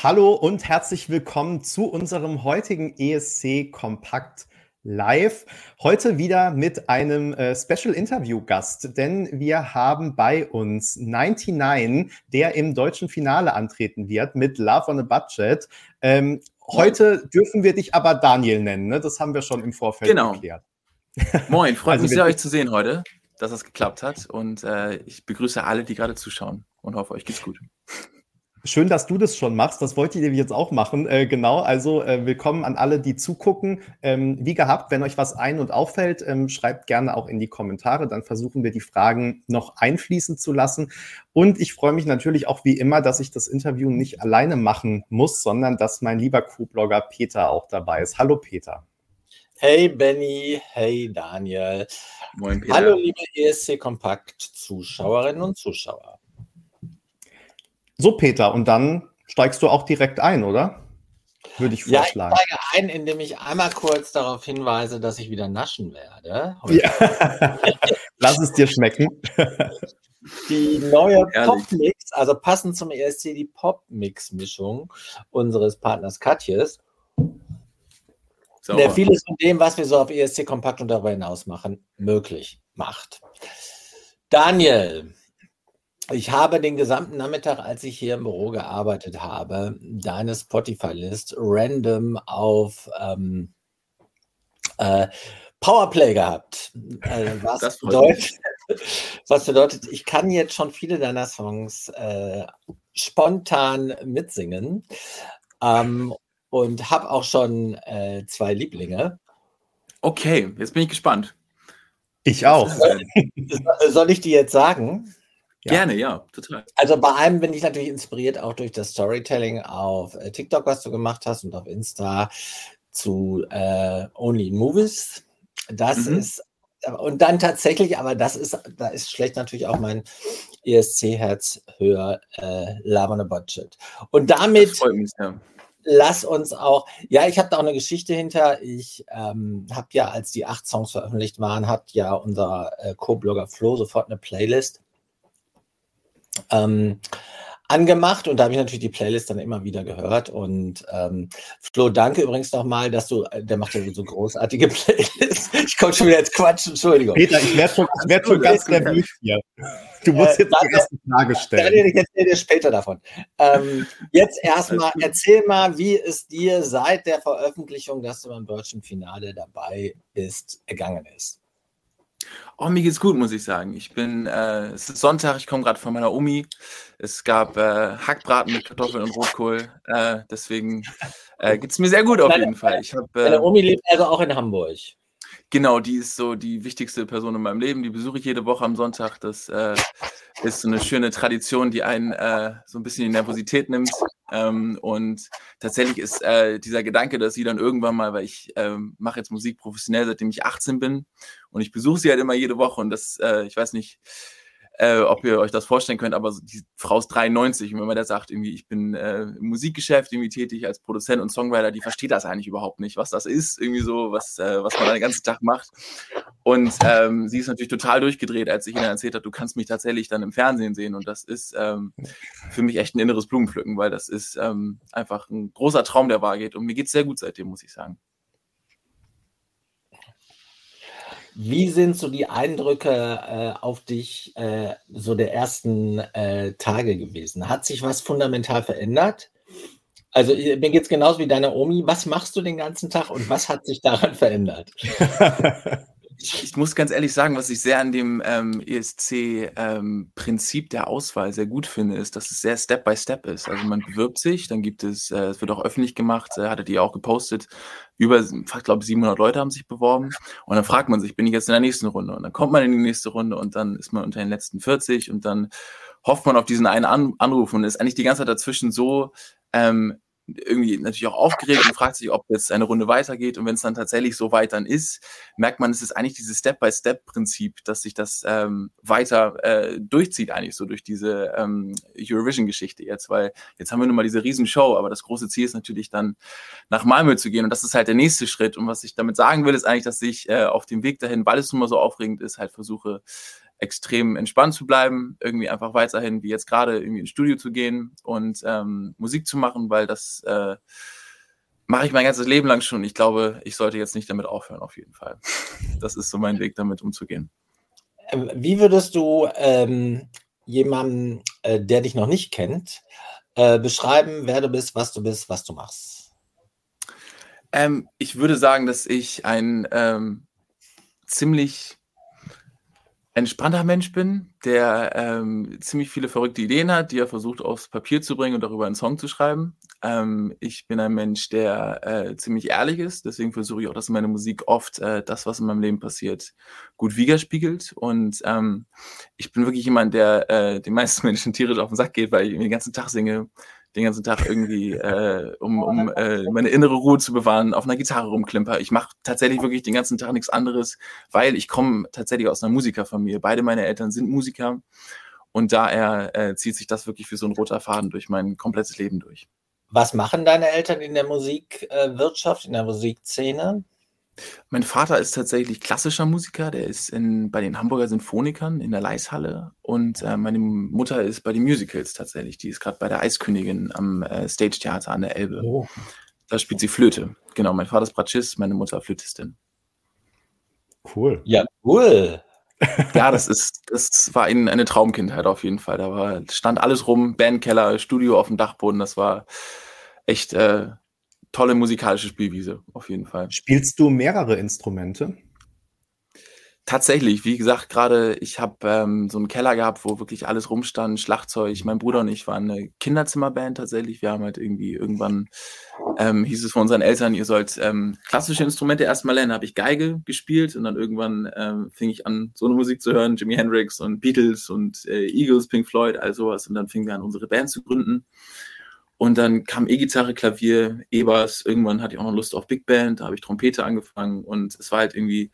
Hallo und herzlich willkommen zu unserem heutigen ESC Kompakt Live. Heute wieder mit einem äh, Special Interview Gast, denn wir haben bei uns 99, der im deutschen Finale antreten wird mit Love on a Budget. Ähm, heute dürfen wir dich aber Daniel nennen, ne? Das haben wir schon im Vorfeld genau. geklärt. Moin, freut also mich sehr, euch zu sehen heute, dass das geklappt hat. Und äh, ich begrüße alle, die gerade zuschauen und hoffe, euch geht's gut. Schön, dass du das schon machst. Das wollte ich jetzt auch machen. Äh, genau, also äh, willkommen an alle, die zugucken. Ähm, wie gehabt, wenn euch was ein- und auffällt, ähm, schreibt gerne auch in die Kommentare. Dann versuchen wir die Fragen noch einfließen zu lassen. Und ich freue mich natürlich auch wie immer, dass ich das Interview nicht alleine machen muss, sondern dass mein lieber Co-Blogger Peter auch dabei ist. Hallo Peter. Hey Benny, hey Daniel. Moin Peter. Hallo liebe ESC Kompakt Zuschauerinnen und Zuschauer. So, Peter, und dann steigst du auch direkt ein, oder? Würde ich vorschlagen. Ja, ich steige ein, indem ich einmal kurz darauf hinweise, dass ich wieder naschen werde. Ja. Lass es dir schmecken. Die neue Pop-Mix, also passend zum ESC, die Pop-Mix-Mischung unseres Partners Katjes. Der vieles von dem, was wir so auf ESC Kompakt und darüber hinaus machen, möglich macht. Daniel, ich habe den gesamten Nachmittag, als ich hier im Büro gearbeitet habe, deine Spotify-List random auf ähm, äh, Powerplay gehabt. Äh, was, bedeutet, was bedeutet, ich kann jetzt schon viele deiner Songs äh, spontan mitsingen ähm, und habe auch schon äh, zwei Lieblinge. Okay, jetzt bin ich gespannt. Ich auch. Soll, soll ich die jetzt sagen? Ja. Gerne, ja, total. Also bei einem bin ich natürlich inspiriert auch durch das Storytelling auf äh, TikTok, was du gemacht hast und auf Insta zu äh, Only Movies. Das mhm. ist und dann tatsächlich, aber das ist, da ist schlecht natürlich auch mein ESC-Herz höher, äh, Love on a Budget. Und damit mich, ja. lass uns auch, ja, ich habe da auch eine Geschichte hinter. Ich ähm, habe ja, als die acht Songs veröffentlicht waren, hat ja unser äh, Co-Blogger Flo sofort eine Playlist ähm, angemacht und da habe ich natürlich die Playlist dann immer wieder gehört. Und ähm, Flo, danke übrigens nochmal, dass du, äh, der macht ja so großartige Playlists. Ich komme schon wieder jetzt quatschen, Entschuldigung. Peter, ich werde schon, ich werd schon ganz nervös hier. Du musst äh, jetzt die erste Frage stellen. Daniel, ich erzähle dir später davon. Ähm, jetzt erstmal, erzähl mal, wie es dir seit der Veröffentlichung, dass du beim deutschen Finale dabei bist, ergangen ist. Oh, mir geht's gut, muss ich sagen. Ich bin, äh, es ist Sonntag, ich komme gerade von meiner Omi. Es gab äh, Hackbraten mit Kartoffeln und Rotkohl. Äh, deswegen äh, geht's mir sehr gut auf jeden Fall. Ich hab, äh, Deine Omi lebt also auch in Hamburg. Genau, die ist so die wichtigste Person in meinem Leben. Die besuche ich jede Woche am Sonntag. Das äh, ist so eine schöne Tradition, die einen äh, so ein bisschen die Nervosität nimmt. Ähm, und tatsächlich ist äh, dieser Gedanke, dass sie dann irgendwann mal, weil ich ähm, mache jetzt Musik professionell, seitdem ich 18 bin und ich besuche sie halt immer jede Woche und das, äh, ich weiß nicht, äh, ob ihr euch das vorstellen könnt, aber die Frau ist 93 und wenn man da sagt, irgendwie, ich bin äh, im Musikgeschäft irgendwie tätig als Produzent und Songwriter, die versteht das eigentlich überhaupt nicht, was das ist, irgendwie so, was, äh, was man da den ganzen Tag macht. Und ähm, sie ist natürlich total durchgedreht, als ich ihnen erzählt habe, du kannst mich tatsächlich dann im Fernsehen sehen und das ist ähm, für mich echt ein inneres Blumenpflücken, weil das ist ähm, einfach ein großer Traum, der wahr geht und mir geht es sehr gut seitdem, muss ich sagen. Wie sind so die Eindrücke äh, auf dich äh, so der ersten äh, Tage gewesen? Hat sich was fundamental verändert? Also mir geht es genauso wie deiner Omi. Was machst du den ganzen Tag und was hat sich daran verändert? ich muss ganz ehrlich sagen, was ich sehr an dem ähm, ESC-Prinzip ähm, der Auswahl sehr gut finde, ist, dass es sehr Step by Step ist. Also man bewirbt sich, dann gibt es, äh, es wird auch öffentlich gemacht, äh, hattet ihr auch gepostet, über, ich glaube, 700 Leute haben sich beworben und dann fragt man sich, bin ich jetzt in der nächsten Runde? Und dann kommt man in die nächste Runde und dann ist man unter den letzten 40 und dann hofft man auf diesen einen An Anruf und ist eigentlich die ganze Zeit dazwischen so ähm, irgendwie natürlich auch aufgeregt und fragt sich, ob jetzt eine Runde weitergeht. Und wenn es dann tatsächlich so weit dann ist, merkt man, es ist eigentlich dieses Step-by-Step-Prinzip, dass sich das ähm, weiter äh, durchzieht, eigentlich so durch diese ähm, Eurovision-Geschichte jetzt, weil jetzt haben wir nun mal diese Riesenshow, aber das große Ziel ist natürlich dann nach Malmö zu gehen und das ist halt der nächste Schritt. Und was ich damit sagen will, ist eigentlich, dass ich äh, auf dem Weg dahin, weil es nun mal so aufregend ist, halt versuche, extrem entspannt zu bleiben, irgendwie einfach weiterhin wie jetzt gerade irgendwie ins Studio zu gehen und ähm, Musik zu machen, weil das äh, mache ich mein ganzes Leben lang schon. Ich glaube, ich sollte jetzt nicht damit aufhören, auf jeden Fall. Das ist so mein Weg, damit umzugehen. Ähm, wie würdest du ähm, jemandem, äh, der dich noch nicht kennt, äh, beschreiben, wer du bist, was du bist, was du machst? Ähm, ich würde sagen, dass ich ein ähm, ziemlich entspannter Mensch bin, der ähm, ziemlich viele verrückte Ideen hat, die er versucht aufs Papier zu bringen und darüber einen Song zu schreiben. Ähm, ich bin ein Mensch, der äh, ziemlich ehrlich ist, deswegen versuche ich auch, dass meine Musik oft äh, das, was in meinem Leben passiert, gut widerspiegelt. Und ähm, ich bin wirklich jemand, der äh, den meisten Menschen tierisch auf den Sack geht, weil ich den ganzen Tag singe, den ganzen Tag irgendwie, äh, um, um äh, meine innere Ruhe zu bewahren, auf einer Gitarre rumklimper. Ich mache tatsächlich wirklich den ganzen Tag nichts anderes, weil ich komme tatsächlich aus einer Musikerfamilie. Beide meine Eltern sind Musiker und daher äh, zieht sich das wirklich wie so ein roter Faden durch mein komplettes Leben durch. Was machen deine Eltern in der Musikwirtschaft, in der Musikszene? Mein Vater ist tatsächlich klassischer Musiker, der ist in, bei den Hamburger Sinfonikern in der Leishalle und äh, meine Mutter ist bei den Musicals tatsächlich. Die ist gerade bei der Eiskönigin am äh, Stage Theater an der Elbe. Oh. Da spielt sie Flöte. Genau, mein Vater ist Bratschist, meine Mutter Flötistin. Cool. Ja, cool. ja, das ist, das war ein, eine Traumkindheit auf jeden Fall. Da war, stand alles rum, Bandkeller, Studio auf dem Dachboden. Das war echt äh, tolle musikalische Spielwiese, auf jeden Fall. Spielst du mehrere Instrumente? Tatsächlich, wie gesagt, gerade ich habe ähm, so einen Keller gehabt, wo wirklich alles rumstand, Schlagzeug. Mein Bruder und ich waren eine Kinderzimmerband tatsächlich. Wir haben halt irgendwie irgendwann ähm, hieß es von unseren Eltern, ihr sollt ähm, klassische Instrumente erstmal lernen. Habe ich Geige gespielt und dann irgendwann ähm, fing ich an, so eine Musik zu hören, Jimi Hendrix und Beatles und äh, Eagles, Pink Floyd, all sowas. Und dann fingen wir an, unsere Band zu gründen. Und dann kam E-Gitarre, Klavier, E-Bass. Irgendwann hatte ich auch noch Lust auf Big Band. Da habe ich Trompete angefangen. Und es war halt irgendwie,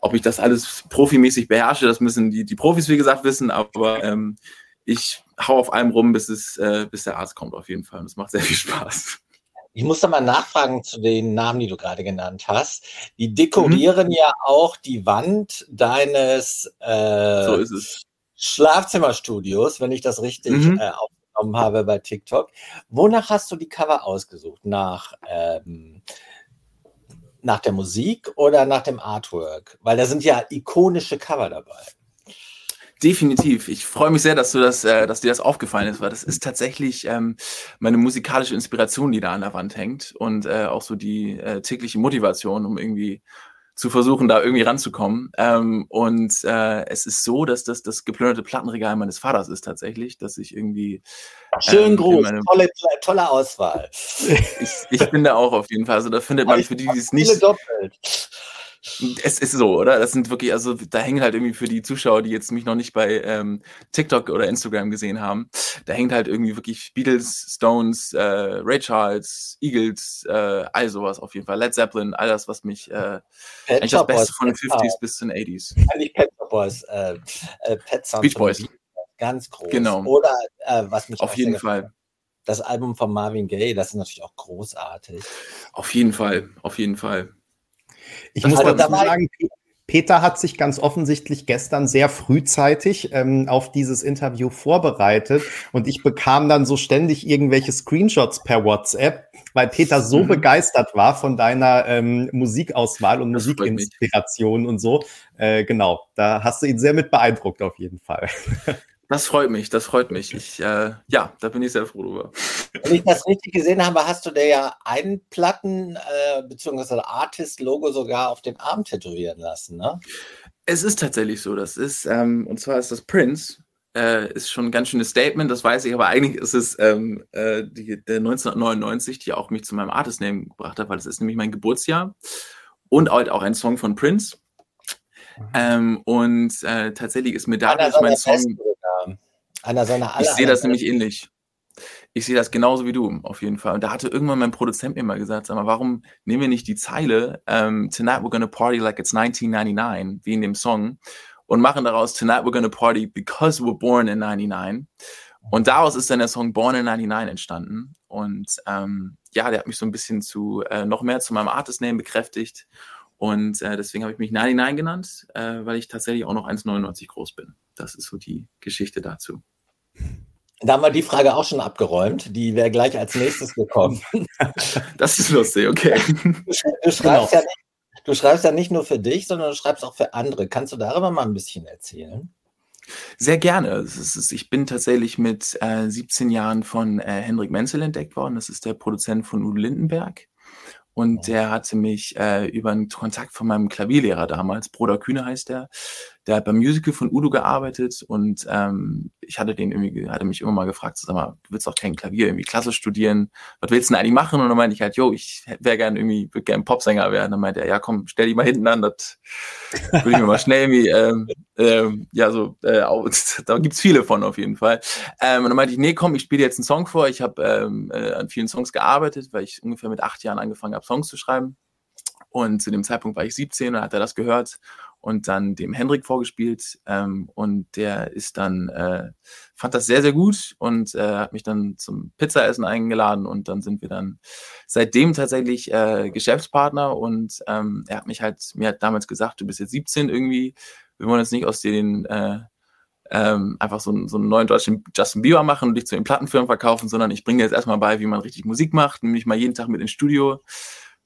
ob ich das alles profimäßig beherrsche, das müssen die, die Profis, wie gesagt, wissen. Aber ähm, ich hau auf allem rum, bis, es, äh, bis der Arzt kommt, auf jeden Fall. Und es macht sehr viel Spaß. Ich muss da mal nachfragen zu den Namen, die du gerade genannt hast. Die dekorieren mhm. ja auch die Wand deines äh, so Schlafzimmerstudios, wenn ich das richtig mhm. äh, aufgenommen habe bei TikTok. Wonach hast du die Cover ausgesucht? Nach, ähm, nach der Musik oder nach dem Artwork? Weil da sind ja ikonische Cover dabei. Definitiv. Ich freue mich sehr, dass du das, äh, dass dir das aufgefallen ist, weil das ist tatsächlich ähm, meine musikalische Inspiration, die da an der Wand hängt und äh, auch so die äh, tägliche Motivation, um irgendwie zu versuchen, da irgendwie ranzukommen. Ähm, und äh, es ist so, dass das das geplünderte Plattenregal meines Vaters ist tatsächlich, dass ich irgendwie schön ähm, groß, tolle, tolle Auswahl. Ich, ich bin da auch auf jeden Fall. Also da findet man für die, die es nicht. Doppelt. Es ist so, oder? Das sind wirklich, also da hängen halt irgendwie für die Zuschauer, die jetzt mich noch nicht bei ähm, TikTok oder Instagram gesehen haben, da hängt halt irgendwie wirklich Beatles, Stones, äh, Ray Charles, Eagles, äh, all sowas auf jeden Fall. Led Zeppelin, all das, was mich äh, eigentlich das Beste von den 50s bis zu den 80s. Eigentlich Pet Shop Boys, äh, äh, Pet Sounds Beach Boys. Ganz groß. Genau. Oder äh, was mich auf jeden Fall das Album von Marvin Gaye, das ist natürlich auch großartig. Auf jeden Fall, auf jeden Fall. Ich muss dazu sagen, Peter hat sich ganz offensichtlich gestern sehr frühzeitig ähm, auf dieses Interview vorbereitet und ich bekam dann so ständig irgendwelche Screenshots per WhatsApp, weil Peter so mhm. begeistert war von deiner ähm, Musikauswahl und das Musikinspiration und so. Äh, genau, da hast du ihn sehr mit beeindruckt auf jeden Fall. Das freut mich, das freut mich. Ich, äh, ja, da bin ich sehr froh drüber. Wenn ich das richtig gesehen habe, hast du dir ja ein Platten- äh, bzw. Artist-Logo sogar auf den Arm tätowieren lassen, ne? Es ist tatsächlich so. Das ist, ähm, und zwar ist das Prince. Äh, ist schon ein ganz schönes Statement, das weiß ich, aber eigentlich ist es ähm, äh, die, der 1999, die auch mich zu meinem Artist-Name gebracht hat, weil das ist nämlich mein Geburtsjahr und halt auch ein Song von Prince. Mhm. Ähm, und äh, tatsächlich ist mir dadurch mein Song. Einer seiner Ich sehe das nämlich ähnlich. Ich sehe das genauso wie du, auf jeden Fall. Und da hatte irgendwann mein Produzent mir mal gesagt, sag mal, warum nehmen wir nicht die Zeile um, ähm, Tonight we're gonna party like it's 1999, wie in dem Song, und machen daraus Tonight we're gonna party because we're born in 99. Und daraus ist dann der Song Born in 99 entstanden. Und ähm, ja, der hat mich so ein bisschen zu äh, noch mehr zu meinem Artist-Name bekräftigt. Und äh, deswegen habe ich mich 99 genannt, äh, weil ich tatsächlich auch noch 1,99 groß bin. Das ist so die Geschichte dazu. Da haben wir die Frage auch schon abgeräumt. Die wäre gleich als nächstes gekommen. Das ist lustig, okay. Du schreibst, genau. ja nicht, du schreibst ja nicht nur für dich, sondern du schreibst auch für andere. Kannst du darüber mal ein bisschen erzählen? Sehr gerne. Ist, ich bin tatsächlich mit äh, 17 Jahren von äh, Hendrik Menzel entdeckt worden. Das ist der Produzent von Udo Lindenberg. Und der hatte mich äh, über einen Kontakt von meinem Klavierlehrer damals, Bruder Kühne heißt der, der hat beim Musical von Udo gearbeitet und ähm, ich hatte den irgendwie, hatte mich immer mal gefragt, sag mal, du willst doch kein Klavier irgendwie Klasse studieren, was willst du denn eigentlich machen? Und dann meinte ich halt, jo, ich wäre gern irgendwie, würde gern Popsänger werden. Dann meinte er, ja komm, stell dich mal hinten an, das würde ich mir mal schnell irgendwie, ähm, ähm, ja so, äh, da gibt's viele von auf jeden Fall. Ähm, und dann meinte ich, nee, komm, ich spiele jetzt einen Song vor. Ich habe ähm, äh, an vielen Songs gearbeitet, weil ich ungefähr mit acht Jahren angefangen habe, Songs zu schreiben. Und zu dem Zeitpunkt war ich 17 und hat er das gehört und dann dem Hendrik vorgespielt. Ähm, und der ist dann, äh, fand das sehr, sehr gut und äh, hat mich dann zum Pizzaessen eingeladen und dann sind wir dann seitdem tatsächlich äh, Geschäftspartner und ähm, er hat mich halt, mir hat damals gesagt, du bist jetzt 17 irgendwie, wir wollen jetzt nicht aus den äh, ähm, einfach so, so einen neuen deutschen Justin Bieber machen und dich zu den Plattenfirmen verkaufen, sondern ich bringe dir jetzt erstmal bei, wie man richtig Musik macht, nämlich mal jeden Tag mit ins Studio.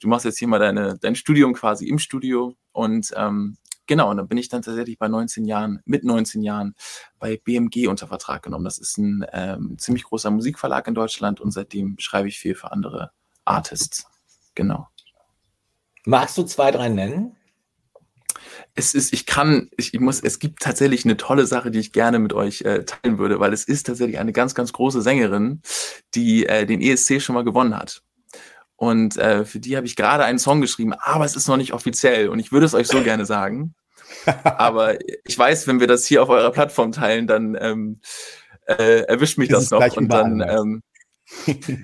Du machst jetzt hier mal deine, dein Studium quasi im Studio und ähm, Genau, und dann bin ich dann tatsächlich bei 19 Jahren, mit 19 Jahren bei BMG unter Vertrag genommen. Das ist ein ähm, ziemlich großer Musikverlag in Deutschland und seitdem schreibe ich viel für andere Artists. Genau. Magst du zwei, drei nennen? Es ist, ich kann, ich, ich muss, es gibt tatsächlich eine tolle Sache, die ich gerne mit euch äh, teilen würde, weil es ist tatsächlich eine ganz, ganz große Sängerin, die äh, den ESC schon mal gewonnen hat. Und äh, für die habe ich gerade einen Song geschrieben, aber es ist noch nicht offiziell und ich würde es euch so gerne sagen. aber ich weiß, wenn wir das hier auf eurer Plattform teilen, dann ähm, äh, erwischt mich ist das noch und dann ähm,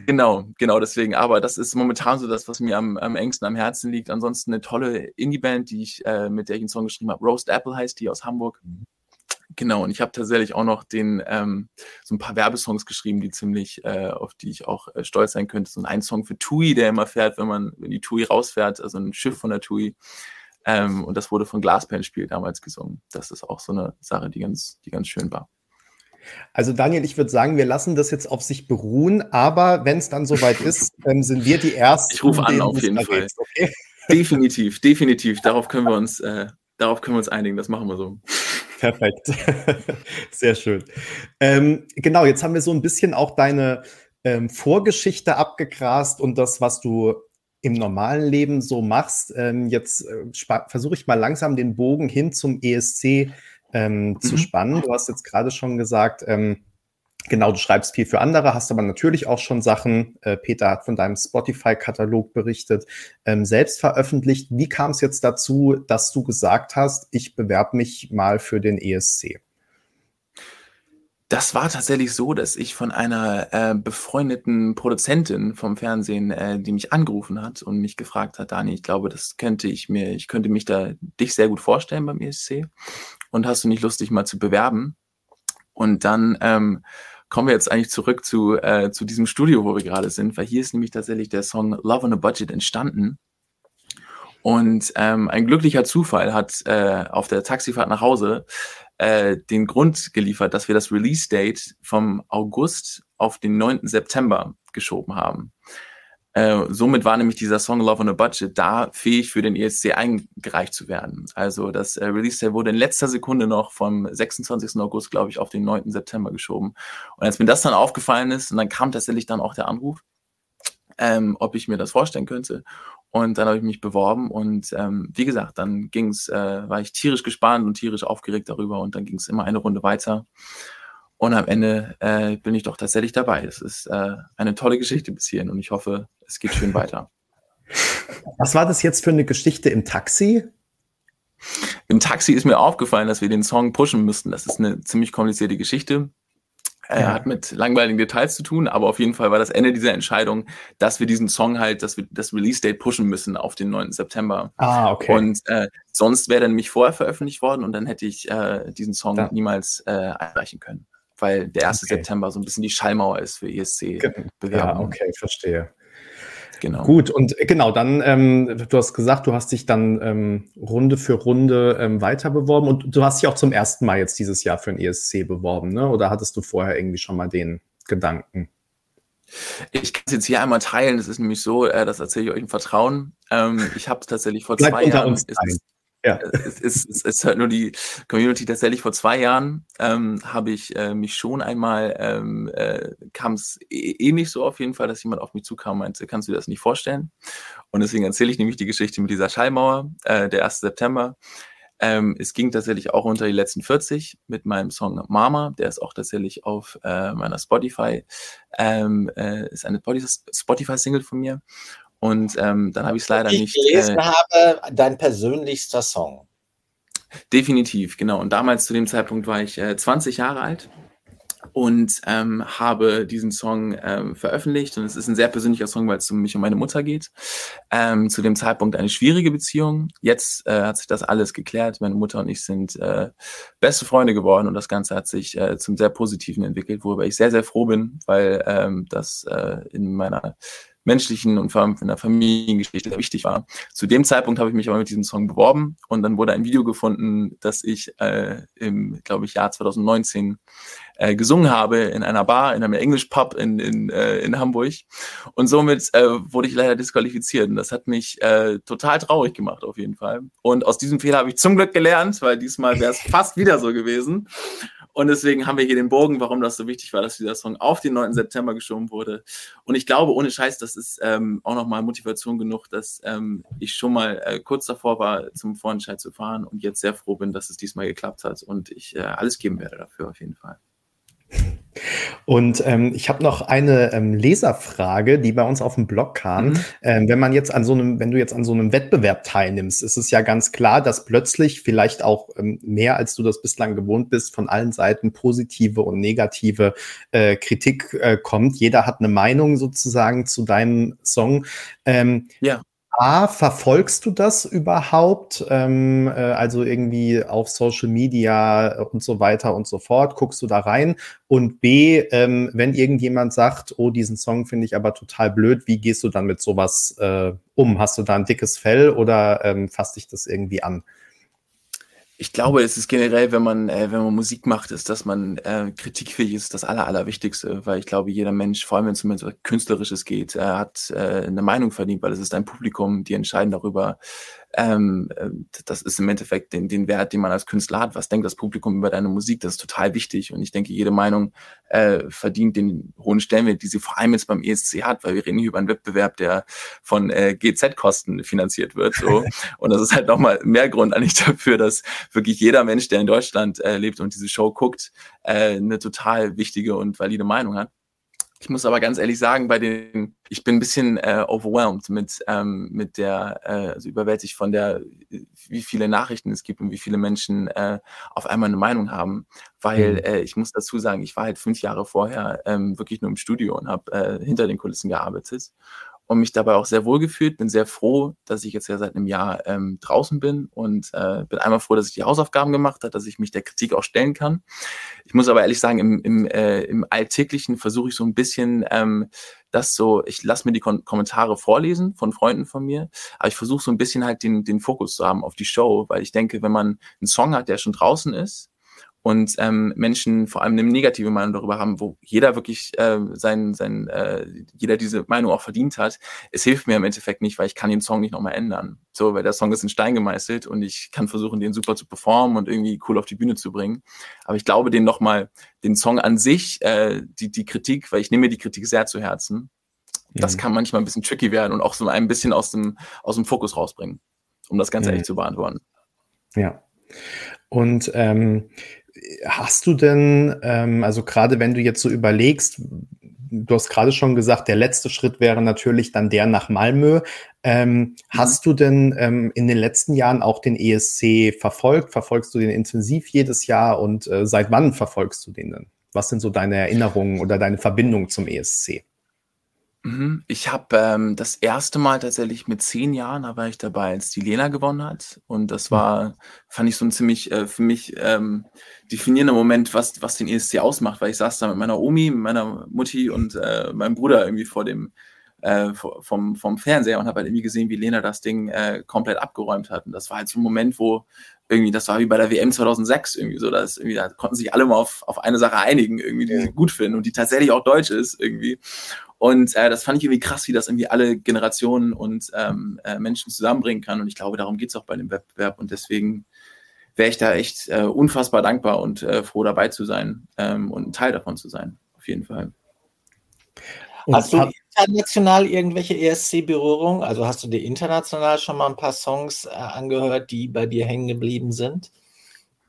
genau, genau deswegen. Aber das ist momentan so das, was mir am, am engsten am Herzen liegt. Ansonsten eine tolle Indie-Band, die ich äh, mit der ich einen Song geschrieben habe. Roast Apple heißt die aus Hamburg. Genau, und ich habe tatsächlich auch noch den, ähm, so ein paar Werbesongs geschrieben, die ziemlich, äh, auf die ich auch äh, stolz sein könnte. So ein Song für TUI, der immer fährt, wenn man, wenn die TUI rausfährt, also ein Schiff von der TUI. Ähm, und das wurde von Glaspan Spiel damals gesungen. Das ist auch so eine Sache, die ganz, die ganz schön war. Also Daniel, ich würde sagen, wir lassen das jetzt auf sich beruhen, aber wenn es dann soweit ist, ähm, sind wir die Ersten. Ich rufe an, auf jeden Fall. Okay? Definitiv, definitiv. Darauf können wir uns, äh, darauf können wir uns einigen. Das machen wir so. Perfekt. Sehr schön. Ähm, genau, jetzt haben wir so ein bisschen auch deine ähm, Vorgeschichte abgegrast und das, was du im normalen Leben so machst. Ähm, jetzt äh, versuche ich mal langsam den Bogen hin zum ESC ähm, mhm. zu spannen. Du hast jetzt gerade schon gesagt, ähm, Genau, du schreibst viel für andere, hast aber natürlich auch schon Sachen, äh, Peter hat von deinem Spotify-Katalog berichtet, ähm, selbst veröffentlicht. Wie kam es jetzt dazu, dass du gesagt hast, ich bewerbe mich mal für den ESC? Das war tatsächlich so, dass ich von einer äh, befreundeten Produzentin vom Fernsehen, äh, die mich angerufen hat und mich gefragt hat, Dani, ich glaube, das könnte ich mir, ich könnte mich da dich sehr gut vorstellen beim ESC. Und hast du nicht Lust, dich mal zu bewerben? Und dann ähm, kommen wir jetzt eigentlich zurück zu, äh, zu diesem Studio, wo wir gerade sind, weil hier ist nämlich tatsächlich der Song Love on a Budget entstanden. Und ähm, ein glücklicher Zufall hat äh, auf der Taxifahrt nach Hause äh, den Grund geliefert, dass wir das Release-Date vom August auf den 9. September geschoben haben. Äh, somit war nämlich dieser Song Love on a Budget da fähig für den ESC eingereicht zu werden. Also das äh, Release wurde in letzter Sekunde noch vom 26. August, glaube ich, auf den 9. September geschoben. Und als mir das dann aufgefallen ist, und dann kam tatsächlich dann auch der Anruf, ähm, ob ich mir das vorstellen könnte. Und dann habe ich mich beworben und ähm, wie gesagt, dann ging's, äh, war ich tierisch gespannt und tierisch aufgeregt darüber und dann ging es immer eine Runde weiter. Und am Ende äh, bin ich doch tatsächlich dabei. Es ist äh, eine tolle Geschichte bis hierhin und ich hoffe, es geht schön weiter. Was war das jetzt für eine Geschichte im Taxi? Im Taxi ist mir aufgefallen, dass wir den Song pushen müssten. Das ist eine ziemlich komplizierte Geschichte. Er ja. hat mit langweiligen Details zu tun, aber auf jeden Fall war das Ende dieser Entscheidung, dass wir diesen Song halt, dass wir das Release-Date pushen müssen auf den 9. September. Ah, okay. Und äh, sonst wäre er nämlich vorher veröffentlicht worden und dann hätte ich äh, diesen Song ja. niemals äh, einreichen können weil der 1. Okay. September so ein bisschen die Schallmauer ist für ESC-Bewerbungen. Ja, okay, verstehe. Genau. Gut, und äh, genau, dann, ähm, du hast gesagt, du hast dich dann ähm, Runde für Runde ähm, weiter beworben und du hast dich auch zum ersten Mal jetzt dieses Jahr für ein ESC beworben, ne? Oder hattest du vorher irgendwie schon mal den Gedanken? Ich kann es jetzt hier einmal teilen. Es ist nämlich so, äh, das erzähle ich euch im Vertrauen. Ähm, ich habe tatsächlich vor Bleib zwei Jahren. Ist, ja. Es ist, es ist halt nur die Community tatsächlich vor zwei Jahren ähm, habe ich äh, mich schon einmal, ähm, äh, kam es ähnlich so auf jeden Fall, dass jemand auf mich zukam und meinte, kannst du dir das nicht vorstellen? Und deswegen erzähle ich nämlich die Geschichte mit dieser Schallmauer, äh, der 1. September. Ähm, es ging tatsächlich auch unter die letzten 40 mit meinem Song Mama, der ist auch tatsächlich auf äh, meiner Spotify, ähm, äh, ist eine Spotify-Single von mir. Und ähm, dann habe ich es leider ich nicht. Ich gelesen äh, habe, dein persönlichster Song. Definitiv, genau. Und damals zu dem Zeitpunkt war ich äh, 20 Jahre alt und ähm, habe diesen Song ähm, veröffentlicht. Und es ist ein sehr persönlicher Song, weil es um mich und meine Mutter geht. Ähm, zu dem Zeitpunkt eine schwierige Beziehung. Jetzt äh, hat sich das alles geklärt. Meine Mutter und ich sind äh, beste Freunde geworden und das Ganze hat sich äh, zum sehr Positiven entwickelt, worüber ich sehr, sehr froh bin, weil ähm, das äh, in meiner menschlichen und vor allem in der Familiengeschichte sehr wichtig war. Zu dem Zeitpunkt habe ich mich aber mit diesem Song beworben und dann wurde ein Video gefunden, das ich äh, im, glaube ich, Jahr 2019 äh, gesungen habe in einer Bar, in einem English Pub in, in, äh, in Hamburg. Und somit äh, wurde ich leider disqualifiziert. Und das hat mich äh, total traurig gemacht, auf jeden Fall. Und aus diesem Fehler habe ich zum Glück gelernt, weil diesmal wäre es fast wieder so gewesen. Und deswegen haben wir hier den Bogen, warum das so wichtig war, dass dieser Song auf den 9. September geschoben wurde. Und ich glaube, ohne Scheiß, das ist ähm, auch nochmal Motivation genug, dass ähm, ich schon mal äh, kurz davor war, zum Vorentscheid zu fahren und jetzt sehr froh bin, dass es diesmal geklappt hat und ich äh, alles geben werde dafür auf jeden Fall. Und ähm, ich habe noch eine ähm, Leserfrage, die bei uns auf dem Blog kam. Mhm. Ähm, wenn man jetzt an so einem, wenn du jetzt an so einem Wettbewerb teilnimmst, ist es ja ganz klar, dass plötzlich vielleicht auch ähm, mehr als du das bislang gewohnt bist, von allen Seiten positive und negative äh, Kritik äh, kommt. Jeder hat eine Meinung sozusagen zu deinem Song. Ähm, ja. A, verfolgst du das überhaupt? Ähm, äh, also irgendwie auf Social Media und so weiter und so fort. Guckst du da rein? Und B, ähm, wenn irgendjemand sagt, oh, diesen Song finde ich aber total blöd, wie gehst du dann mit sowas äh, um? Hast du da ein dickes Fell oder ähm, fasst dich das irgendwie an? Ich glaube, es ist generell, wenn man, äh, wenn man Musik macht, ist, dass man äh, kritikfähig ist, das Aller, Allerwichtigste, weil ich glaube, jeder Mensch, vor allem wenn es um Künstlerisches geht, äh, hat äh, eine Meinung verdient, weil es ist ein Publikum, die entscheiden darüber, ähm, äh, das ist im Endeffekt den, den Wert, den man als Künstler hat. Was denkt das Publikum über deine Musik? Das ist total wichtig. Und ich denke, jede Meinung äh, verdient den hohen Stellenwert, die sie vor allem jetzt beim ESC hat, weil wir reden hier über einen Wettbewerb, der von äh, GZ-Kosten finanziert wird. So. und das ist halt nochmal mehr Grund eigentlich dafür, dass wirklich jeder Mensch, der in Deutschland äh, lebt und diese Show guckt, äh, eine total wichtige und valide Meinung hat. Ich muss aber ganz ehrlich sagen, bei den, ich bin ein bisschen äh, overwhelmed mit, ähm, mit der, äh, also überwältigt von der, wie viele Nachrichten es gibt und wie viele Menschen äh, auf einmal eine Meinung haben. Weil mhm. äh, ich muss dazu sagen, ich war halt fünf Jahre vorher ähm, wirklich nur im Studio und habe äh, hinter den Kulissen gearbeitet und mich dabei auch sehr wohl gefühlt. Bin sehr froh, dass ich jetzt ja seit einem Jahr ähm, draußen bin und äh, bin einmal froh, dass ich die Hausaufgaben gemacht habe, dass ich mich der Kritik auch stellen kann. Ich muss aber ehrlich sagen, im, im, äh, im Alltäglichen versuche ich so ein bisschen ähm, das so, ich lasse mir die Kon Kommentare vorlesen von Freunden von mir, aber ich versuche so ein bisschen halt den, den Fokus zu haben auf die Show, weil ich denke, wenn man einen Song hat, der schon draußen ist, und ähm, Menschen vor allem eine negative Meinung darüber haben, wo jeder wirklich äh, sein, sein äh, jeder diese Meinung auch verdient hat. Es hilft mir im Endeffekt nicht, weil ich kann den Song nicht nochmal ändern. So, weil der Song ist in Stein gemeißelt und ich kann versuchen, den super zu performen und irgendwie cool auf die Bühne zu bringen. Aber ich glaube, den nochmal, den Song an sich, äh, die, die Kritik, weil ich nehme mir die Kritik sehr zu Herzen, das mhm. kann manchmal ein bisschen tricky werden und auch so ein bisschen aus dem, aus dem Fokus rausbringen, um das Ganze mhm. echt zu beantworten. Ja. Und ähm, Hast du denn, ähm, also gerade wenn du jetzt so überlegst, du hast gerade schon gesagt, der letzte Schritt wäre natürlich dann der nach Malmö. Ähm, mhm. Hast du denn ähm, in den letzten Jahren auch den ESC verfolgt? Verfolgst du den intensiv jedes Jahr und äh, seit wann verfolgst du den denn? Was sind so deine Erinnerungen oder deine Verbindung zum ESC? Mhm. Ich habe ähm, das erste Mal tatsächlich mit zehn Jahren, da war ich dabei, als die Lena gewonnen hat. Und das mhm. war, fand ich so ein ziemlich äh, für mich ähm, definierender Moment, was, was den ESC ausmacht, weil ich saß da mit meiner Omi, mit meiner Mutti und äh, meinem Bruder irgendwie vor dem äh, vom, vom Fernseher und habe halt irgendwie gesehen, wie Lena das Ding äh, komplett abgeräumt hat. Und das war halt so ein Moment, wo irgendwie, das war wie bei der WM 2006 irgendwie so, dass irgendwie, da konnten sich alle mal auf, auf eine Sache einigen, irgendwie, die sie gut finden und die tatsächlich auch deutsch ist irgendwie. Und äh, das fand ich irgendwie krass, wie das irgendwie alle Generationen und ähm, äh, Menschen zusammenbringen kann. Und ich glaube, darum geht es auch bei dem Wettbewerb. Und deswegen wäre ich da echt äh, unfassbar dankbar und äh, froh dabei zu sein ähm, und ein Teil davon zu sein. Auf jeden Fall. Und hast du international irgendwelche ESC-Berührungen? Also hast du dir international schon mal ein paar Songs äh, angehört, die bei dir hängen geblieben sind?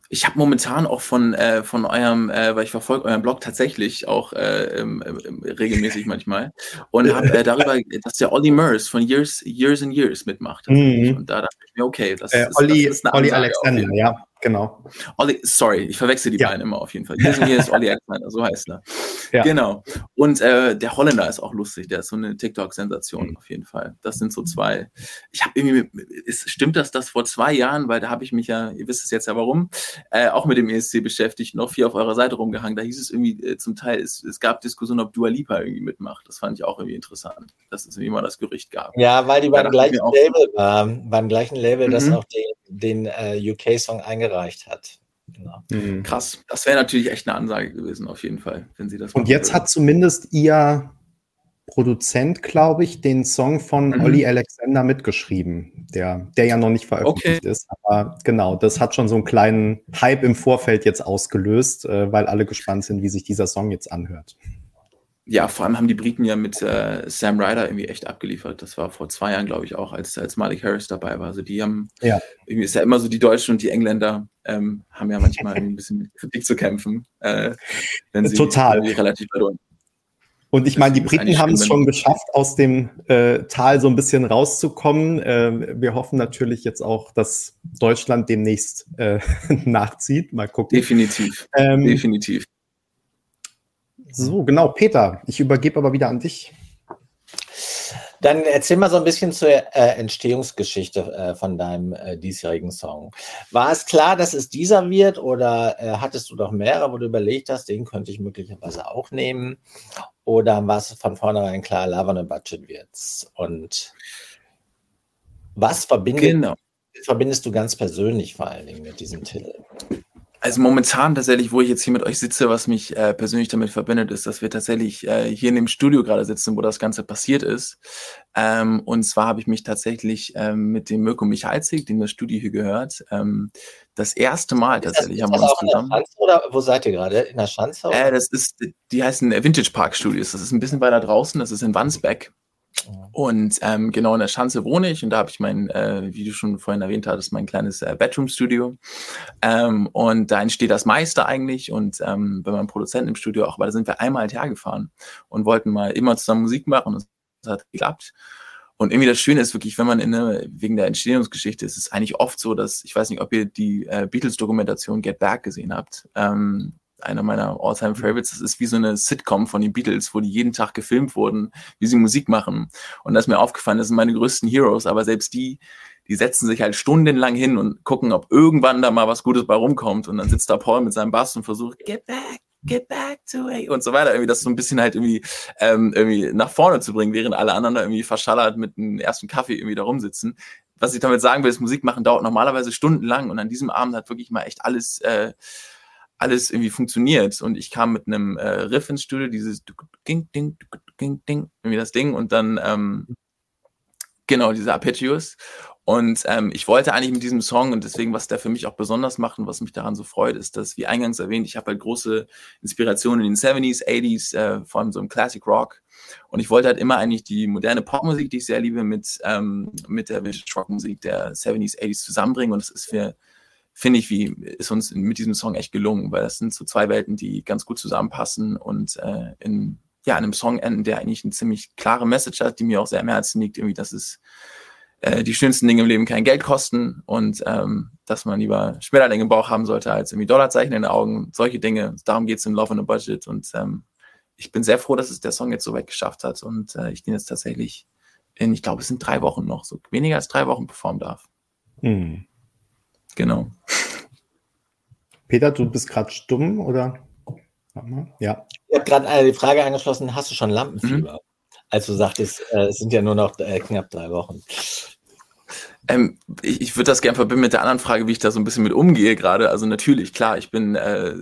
Ich habe momentan auch von, äh, von eurem, äh, weil ich verfolge euren Blog tatsächlich auch äh, ähm, regelmäßig manchmal und habe äh, darüber, dass der Olli Murs von Years, Years and Years mitmacht. Mhm. Und da dachte ich mir, okay, das, äh, ist, Olli, das ist eine Olli Alexander, ja, genau. Olli, sorry, ich verwechsel die ja. beiden immer auf jeden Fall. Years and Years, Olli Alexander, so heißt er. Ja. Genau. Und äh, der Holländer ist auch lustig, der ist so eine TikTok-Sensation mhm. auf jeden Fall. Das sind so zwei. Ich habe irgendwie, ist, stimmt das, das vor zwei Jahren, weil da habe ich mich ja, ihr wisst es jetzt ja warum, äh, auch mit dem ESC beschäftigt, noch viel auf eurer Seite rumgehangen. Da hieß es irgendwie äh, zum Teil, es, es gab Diskussionen, ob Dua Lipa irgendwie mitmacht. Das fand ich auch irgendwie interessant, dass es irgendwie mal das Gerücht gab. Ja, weil die beim gleichen Label waren, beim gleichen Label, mhm. das auch den, den äh, UK-Song eingereicht hat. Genau. Mhm. Krass. Das wäre natürlich echt eine Ansage gewesen, auf jeden Fall, wenn sie das Und jetzt würden. hat zumindest ihr Produzent, glaube ich, den Song von mhm. Olli Alexander mitgeschrieben, der, der ja noch nicht veröffentlicht okay. ist. Aber genau, das hat schon so einen kleinen Hype im Vorfeld jetzt ausgelöst, äh, weil alle gespannt sind, wie sich dieser Song jetzt anhört. Ja, vor allem haben die Briten ja mit äh, Sam Ryder irgendwie echt abgeliefert. Das war vor zwei Jahren, glaube ich, auch, als, als Malik Harris dabei war. Also die haben, ja. irgendwie ist ja immer so, die Deutschen und die Engländer ähm, haben ja manchmal ein bisschen mit Kritik zu kämpfen. Äh, wenn sie Total. relativ und ich meine, die Briten haben es schon geschafft, aus dem äh, Tal so ein bisschen rauszukommen. Äh, wir hoffen natürlich jetzt auch, dass Deutschland demnächst äh, nachzieht. Mal gucken. Definitiv. Ähm, Definitiv. So, genau, Peter, ich übergebe aber wieder an dich. Dann erzähl mal so ein bisschen zur äh, Entstehungsgeschichte äh, von deinem äh, diesjährigen Song. War es klar, dass es dieser wird oder äh, hattest du doch mehrere, wo du überlegt hast, den könnte ich möglicherweise auch nehmen? Oder war es von vornherein klar, Lava on a Budget wird's? Und was verbindet, genau. verbindest du ganz persönlich vor allen Dingen mit diesem Titel? Also momentan tatsächlich, wo ich jetzt hier mit euch sitze, was mich äh, persönlich damit verbindet, ist, dass wir tatsächlich äh, hier in dem Studio gerade sitzen, wo das Ganze passiert ist. Ähm, und zwar habe ich mich tatsächlich ähm, mit dem Mirko Michalzig, dem das Studio hier gehört, ähm, das erste Mal tatsächlich das, haben wir uns zusammen. Schanze, oder wo seid ihr gerade? In der Schanze? Äh, das ist, die heißen Vintage Park Studios. Das ist ein bisschen weiter draußen. Das ist in Wandsbeck. Und ähm, genau in der Schanze wohne ich und da habe ich mein, äh, wie du schon vorhin erwähnt hattest, mein kleines äh, Bedroom-Studio. Ähm, und da entsteht das meiste eigentlich und ähm, bei meinem Produzenten im Studio auch, aber da sind wir einmal halt hergefahren und wollten mal immer zusammen Musik machen und das hat geklappt. Und irgendwie das Schöne ist wirklich, wenn man in eine, wegen der Entstehungsgeschichte ist es eigentlich oft so, dass, ich weiß nicht, ob ihr die äh, Beatles-Dokumentation Get Back gesehen habt. Ähm, einer meiner All-Time Favorites. Das ist wie so eine Sitcom von den Beatles, wo die jeden Tag gefilmt wurden, wie sie Musik machen. Und das ist mir aufgefallen, das sind meine größten Heroes, aber selbst die, die setzen sich halt stundenlang hin und gucken, ob irgendwann da mal was Gutes bei rumkommt. Und dann sitzt da Paul mit seinem Bass und versucht, get back, get back to it und so weiter. Irgendwie das so ein bisschen halt irgendwie, ähm, irgendwie nach vorne zu bringen, während alle anderen da irgendwie verschallert mit einem ersten Kaffee irgendwie da rumsitzen. Was ich damit sagen will, ist, Musik machen dauert normalerweise stundenlang und an diesem Abend hat wirklich mal echt alles äh, alles irgendwie funktioniert. Und ich kam mit einem äh, Riff ins Studio, dieses Ding, Ding, Ding, Ding, irgendwie das Ding und dann ähm, genau diese Arpeggios. Und ähm, ich wollte eigentlich mit diesem Song und deswegen, was der für mich auch besonders macht und was mich daran so freut, ist, dass, wie eingangs erwähnt, ich habe halt große Inspirationen in den 70s, 80s, äh, vor allem so im Classic Rock. Und ich wollte halt immer eigentlich die moderne Popmusik, die ich sehr liebe, mit, ähm, mit der Vintage Rock Musik der 70s, 80s zusammenbringen. Und das ist für finde ich, wie ist uns mit diesem Song echt gelungen, weil das sind so zwei Welten, die ganz gut zusammenpassen und äh, in ja, einem Song enden, der eigentlich eine ziemlich klare Message hat, die mir auch sehr am Herzen liegt, irgendwie, dass es äh, die schönsten Dinge im Leben kein Geld kosten und ähm, dass man lieber Schmetterlinge im Bauch haben sollte als irgendwie Dollarzeichen in den Augen, solche Dinge. Darum geht es in Love and a Budget und ähm, ich bin sehr froh, dass es der Song jetzt so weit geschafft hat und äh, ich den jetzt tatsächlich in, ich glaube, es sind drei Wochen noch, so weniger als drei Wochen performen darf. Mhm. Genau. Peter, du bist gerade stumm, oder? Ja. Ich habe gerade die Frage angeschlossen, hast du schon Lampenfieber? Mhm. als du sagtest, äh, es sind ja nur noch äh, knapp drei Wochen. Ähm, ich, ich würde das gerne verbinden mit der anderen Frage, wie ich da so ein bisschen mit umgehe gerade. Also natürlich, klar, ich bin, äh,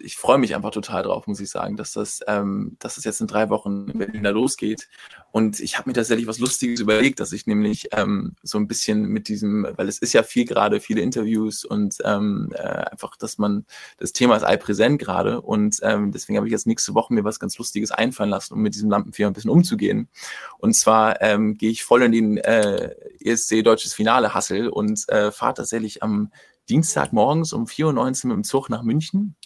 ich freue mich einfach total drauf, muss ich sagen, dass das, ähm, dass das jetzt in drei Wochen in Berlin da losgeht. Und ich habe mir tatsächlich was Lustiges überlegt, dass ich nämlich ähm, so ein bisschen mit diesem, weil es ist ja viel gerade, viele Interviews und ähm, äh, einfach, dass man, das Thema ist allpräsent gerade und ähm, deswegen habe ich jetzt nächste Woche mir was ganz Lustiges einfallen lassen, um mit diesem Lampenfieber ein bisschen umzugehen. Und zwar ähm, gehe ich voll in den äh, ESC Deutsches Finale Hassel und äh, fahre tatsächlich am Dienstag morgens um 4.19 Uhr mit dem Zug nach München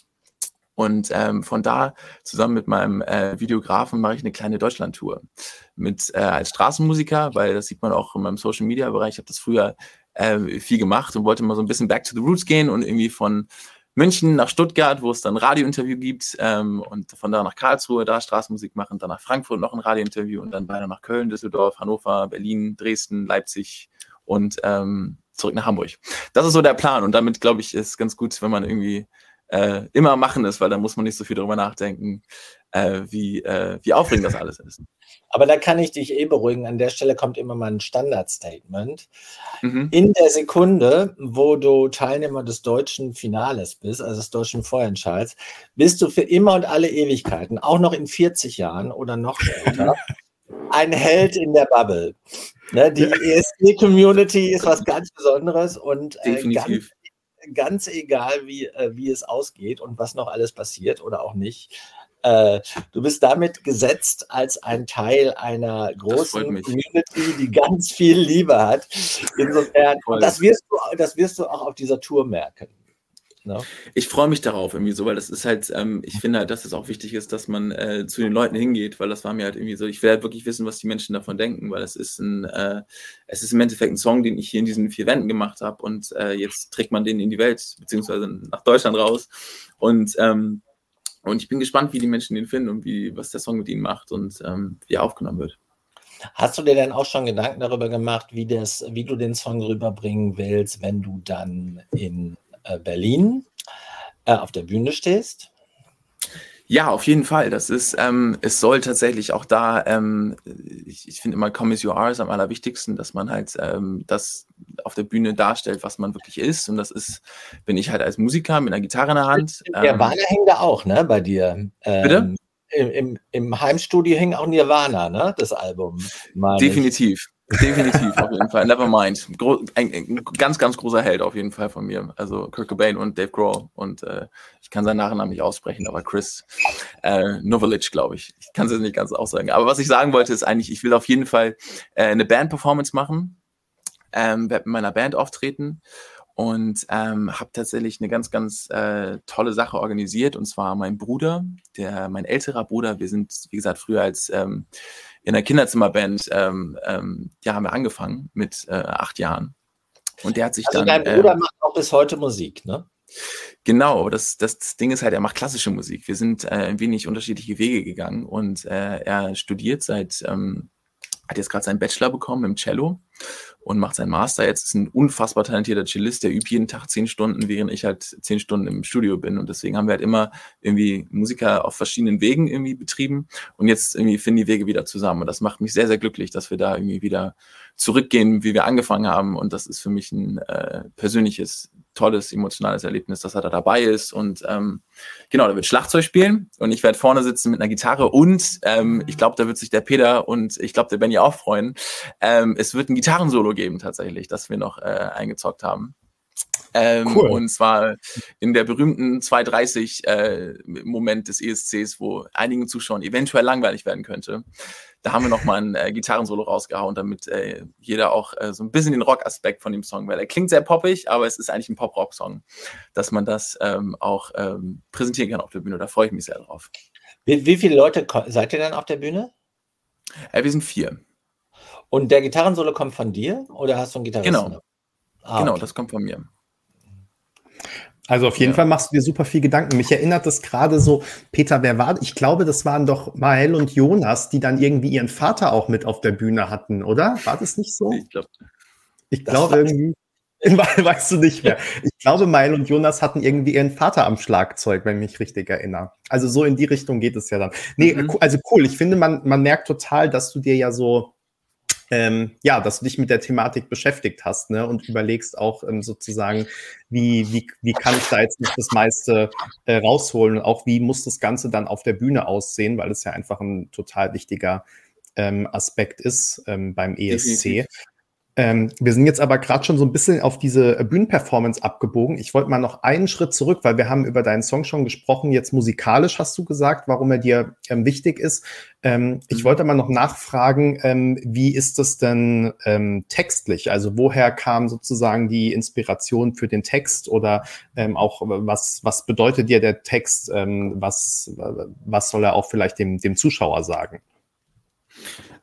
und ähm, von da zusammen mit meinem äh, Videografen mache ich eine kleine Deutschland-Tour mit äh, als Straßenmusiker, weil das sieht man auch in meinem Social Media Bereich. Ich habe das früher äh, viel gemacht und wollte mal so ein bisschen back to the roots gehen und irgendwie von München nach Stuttgart, wo es dann ein Radiointerview gibt ähm, und von da nach Karlsruhe da Straßenmusik machen, dann nach Frankfurt noch ein Radiointerview und dann weiter nach Köln, Düsseldorf, Hannover, Berlin, Dresden, Leipzig und ähm, zurück nach Hamburg. Das ist so der Plan und damit glaube ich ist ganz gut, wenn man irgendwie äh, immer machen ist, weil da muss man nicht so viel darüber nachdenken, äh, wie, äh, wie aufregend das alles ist. Aber da kann ich dich eh beruhigen. An der Stelle kommt immer mal ein Standardstatement. Mhm. In der Sekunde, wo du Teilnehmer des deutschen Finales bist, also des deutschen Vorentscheids, bist du für immer und alle Ewigkeiten, auch noch in 40 Jahren oder noch später, ein Held in der Bubble. Ne, die ESG-Community ist was ganz Besonderes und äh, Definitiv ganz egal, wie, äh, wie es ausgeht und was noch alles passiert oder auch nicht. Äh, du bist damit gesetzt als ein Teil einer großen Community, die ganz viel Liebe hat. Insofern, das wirst, du, das wirst du auch auf dieser Tour merken. No? Ich freue mich darauf irgendwie so, weil das ist halt, ähm, ich finde halt, dass es auch wichtig ist, dass man äh, zu den Leuten hingeht, weil das war mir halt irgendwie so, ich will halt wirklich wissen, was die Menschen davon denken, weil es ist ein, äh, es ist im Endeffekt ein Song, den ich hier in diesen vier Wänden gemacht habe und äh, jetzt trägt man den in die Welt, beziehungsweise nach Deutschland raus und ähm, und ich bin gespannt, wie die Menschen den finden und wie, was der Song mit ihnen macht und ähm, wie er aufgenommen wird. Hast du dir denn auch schon Gedanken darüber gemacht, wie, das, wie du den Song rüberbringen willst, wenn du dann in Berlin äh, auf der Bühne stehst? Ja, auf jeden Fall. Das ist, ähm, es soll tatsächlich auch da, ähm, ich, ich finde immer Come as you are ist am allerwichtigsten, dass man halt ähm, das auf der Bühne darstellt, was man wirklich ist. Und das ist, bin ich halt als Musiker mit einer Gitarre in der Hand. Nirvana ähm, hängt da auch, ne, bei dir. Bitte? Ähm, Im, im, Im Heimstudio hing auch Nirvana, ne, das Album. Definitiv. Definitiv, auf jeden Fall. Nevermind. Ein, ein, ganz, ganz großer Held auf jeden Fall von mir. Also Kurt Cobain und Dave Grohl. Und äh, ich kann seinen Nachnamen nicht aussprechen, aber Chris äh, Novelic, glaube ich. Ich kann es nicht ganz aussagen. Aber was ich sagen wollte, ist eigentlich, ich will auf jeden Fall äh, eine Band-Performance machen. Ähm, werde mit meiner Band auftreten und ähm, habe tatsächlich eine ganz, ganz äh, tolle Sache organisiert. Und zwar mein Bruder, der mein älterer Bruder, wir sind, wie gesagt, früher als ähm, in der Kinderzimmerband, ähm, ähm, ja, haben wir angefangen mit äh, acht Jahren. Und der hat sich also dann. Dein Bruder äh, macht auch bis heute Musik, ne? Genau, das, das Ding ist halt, er macht klassische Musik. Wir sind äh, ein wenig unterschiedliche Wege gegangen und äh, er studiert seit, ähm, hat jetzt gerade seinen Bachelor bekommen im Cello und macht seinen Master. Jetzt ist ein unfassbar talentierter Cellist, der übt jeden Tag zehn Stunden, während ich halt zehn Stunden im Studio bin. Und deswegen haben wir halt immer irgendwie Musiker auf verschiedenen Wegen irgendwie betrieben. Und jetzt irgendwie finden die Wege wieder zusammen. Und das macht mich sehr, sehr glücklich, dass wir da irgendwie wieder zurückgehen, wie wir angefangen haben. Und das ist für mich ein äh, persönliches tolles emotionales Erlebnis, dass er da dabei ist. Und ähm, genau, da wird Schlagzeug spielen und ich werde vorne sitzen mit einer Gitarre und ähm, ich glaube, da wird sich der Peter und ich glaube, der Benny auch freuen. Ähm, es wird ein Gitarrensolo geben tatsächlich, das wir noch äh, eingezockt haben. Ähm, cool. Und zwar in der berühmten 230 äh, Moment des ESCs, wo einigen Zuschauern eventuell langweilig werden könnte. Da haben wir nochmal ein äh, Gitarrensolo rausgehauen, damit äh, jeder auch äh, so ein bisschen den Rock-Aspekt von dem Song, weil er klingt sehr poppig, aber es ist eigentlich ein Pop-Rock-Song, dass man das ähm, auch ähm, präsentieren kann auf der Bühne. Da freue ich mich sehr drauf. Wie, wie viele Leute seid ihr dann auf der Bühne? Äh, wir sind vier. Und der Gitarrensolo kommt von dir oder hast du einen Gitarristen? Genau. Ah, genau, okay. das kommt von mir. Also auf jeden ja. Fall machst du dir super viel Gedanken. Mich erinnert das gerade so, Peter, wer war? Ich glaube, das waren doch Mael und Jonas, die dann irgendwie ihren Vater auch mit auf der Bühne hatten, oder? War das nicht so? Ich glaube. Ich glaube irgendwie. weißt du nicht mehr. Ich glaube, Meil und Jonas hatten irgendwie ihren Vater am Schlagzeug, wenn ich mich richtig erinnere. Also so in die Richtung geht es ja dann. Nee, mhm. also cool. Ich finde, man, man merkt total, dass du dir ja so ähm, ja, dass du dich mit der Thematik beschäftigt hast ne, und überlegst auch ähm, sozusagen, wie, wie, wie kann ich da jetzt nicht das meiste äh, rausholen und auch wie muss das Ganze dann auf der Bühne aussehen, weil es ja einfach ein total wichtiger ähm, Aspekt ist ähm, beim ESC. Ähm, wir sind jetzt aber gerade schon so ein bisschen auf diese Bühnenperformance abgebogen. Ich wollte mal noch einen Schritt zurück, weil wir haben über deinen Song schon gesprochen. Jetzt musikalisch hast du gesagt, warum er dir ähm, wichtig ist. Ähm, ich mhm. wollte mal noch nachfragen, ähm, wie ist das denn ähm, textlich? Also woher kam sozusagen die Inspiration für den Text oder ähm, auch was, was bedeutet dir der Text? was, was soll er auch vielleicht dem, dem Zuschauer sagen?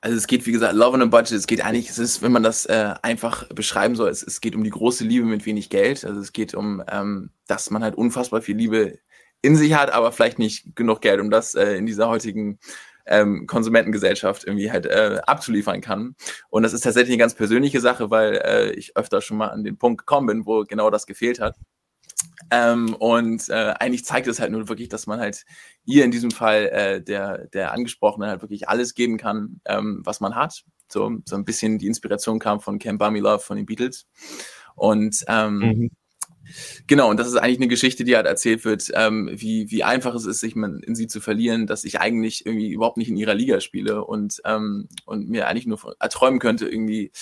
Also es geht, wie gesagt, Love on a Budget, es geht eigentlich, es ist, wenn man das äh, einfach beschreiben soll, es, es geht um die große Liebe mit wenig Geld. Also es geht um, ähm, dass man halt unfassbar viel Liebe in sich hat, aber vielleicht nicht genug Geld, um das äh, in dieser heutigen ähm, Konsumentengesellschaft irgendwie halt äh, abzuliefern kann. Und das ist tatsächlich eine ganz persönliche Sache, weil äh, ich öfter schon mal an den Punkt gekommen bin, wo genau das gefehlt hat. Ähm, und äh, eigentlich zeigt es halt nur wirklich, dass man halt ihr in diesem Fall äh, der, der Angesprochene halt wirklich alles geben kann, ähm, was man hat. So, so ein bisschen die Inspiration kam von Bummy Love von den Beatles. Und ähm, mhm. Genau, und das ist eigentlich eine Geschichte, die halt erzählt wird, ähm, wie, wie einfach es ist, sich in sie zu verlieren, dass ich eigentlich irgendwie überhaupt nicht in ihrer Liga spiele und, ähm, und mir eigentlich nur erträumen könnte, irgendwie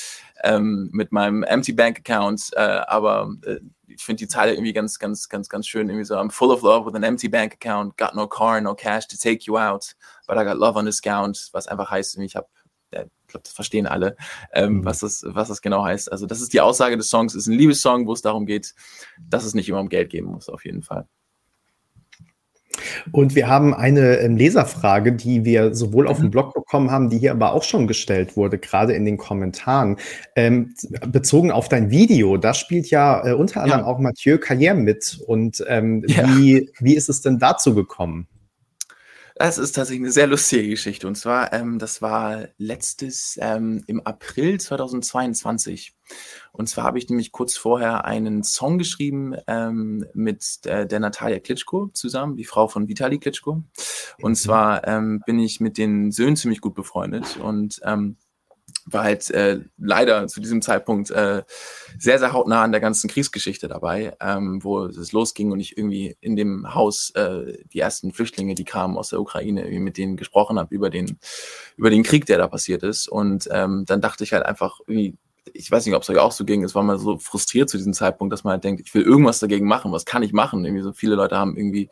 ähm, mit meinem Empty Bank Account, äh, aber äh, ich finde die Zeile irgendwie ganz, ganz, ganz, ganz schön. Irgendwie so, I'm full of love with an empty bank account, got no car, no cash to take you out, but I got love on discount, was einfach heißt, ich habe ich glaube, das verstehen alle, ähm, mhm. was, das, was das genau heißt. Also das ist die Aussage des Songs, es ist ein Liebessong, wo es darum geht, dass es nicht immer um Geld geben muss, auf jeden Fall. Und wir haben eine ähm, Leserfrage, die wir sowohl auf dem mhm. Blog bekommen haben, die hier aber auch schon gestellt wurde, gerade in den Kommentaren. Ähm, bezogen auf dein Video, da spielt ja äh, unter anderem ja. auch Mathieu Carrière mit. Und ähm, ja. wie, wie ist es denn dazu gekommen? Das ist tatsächlich eine sehr lustige Geschichte. Und zwar, ähm, das war letztes ähm, im April 2022. Und zwar habe ich nämlich kurz vorher einen Song geschrieben ähm, mit der, der Natalia Klitschko zusammen, die Frau von Vitali Klitschko. Und mhm. zwar ähm, bin ich mit den Söhnen ziemlich gut befreundet und ähm, war halt äh, leider zu diesem Zeitpunkt äh, sehr, sehr hautnah an der ganzen Kriegsgeschichte dabei, ähm, wo es losging und ich irgendwie in dem Haus äh, die ersten Flüchtlinge, die kamen aus der Ukraine, irgendwie mit denen gesprochen habe über den, über den Krieg, der da passiert ist. Und ähm, dann dachte ich halt einfach, irgendwie, ich weiß nicht, ob es euch auch so ging, es war mal so frustriert zu diesem Zeitpunkt, dass man halt denkt, ich will irgendwas dagegen machen, was kann ich machen? Irgendwie so viele Leute haben irgendwie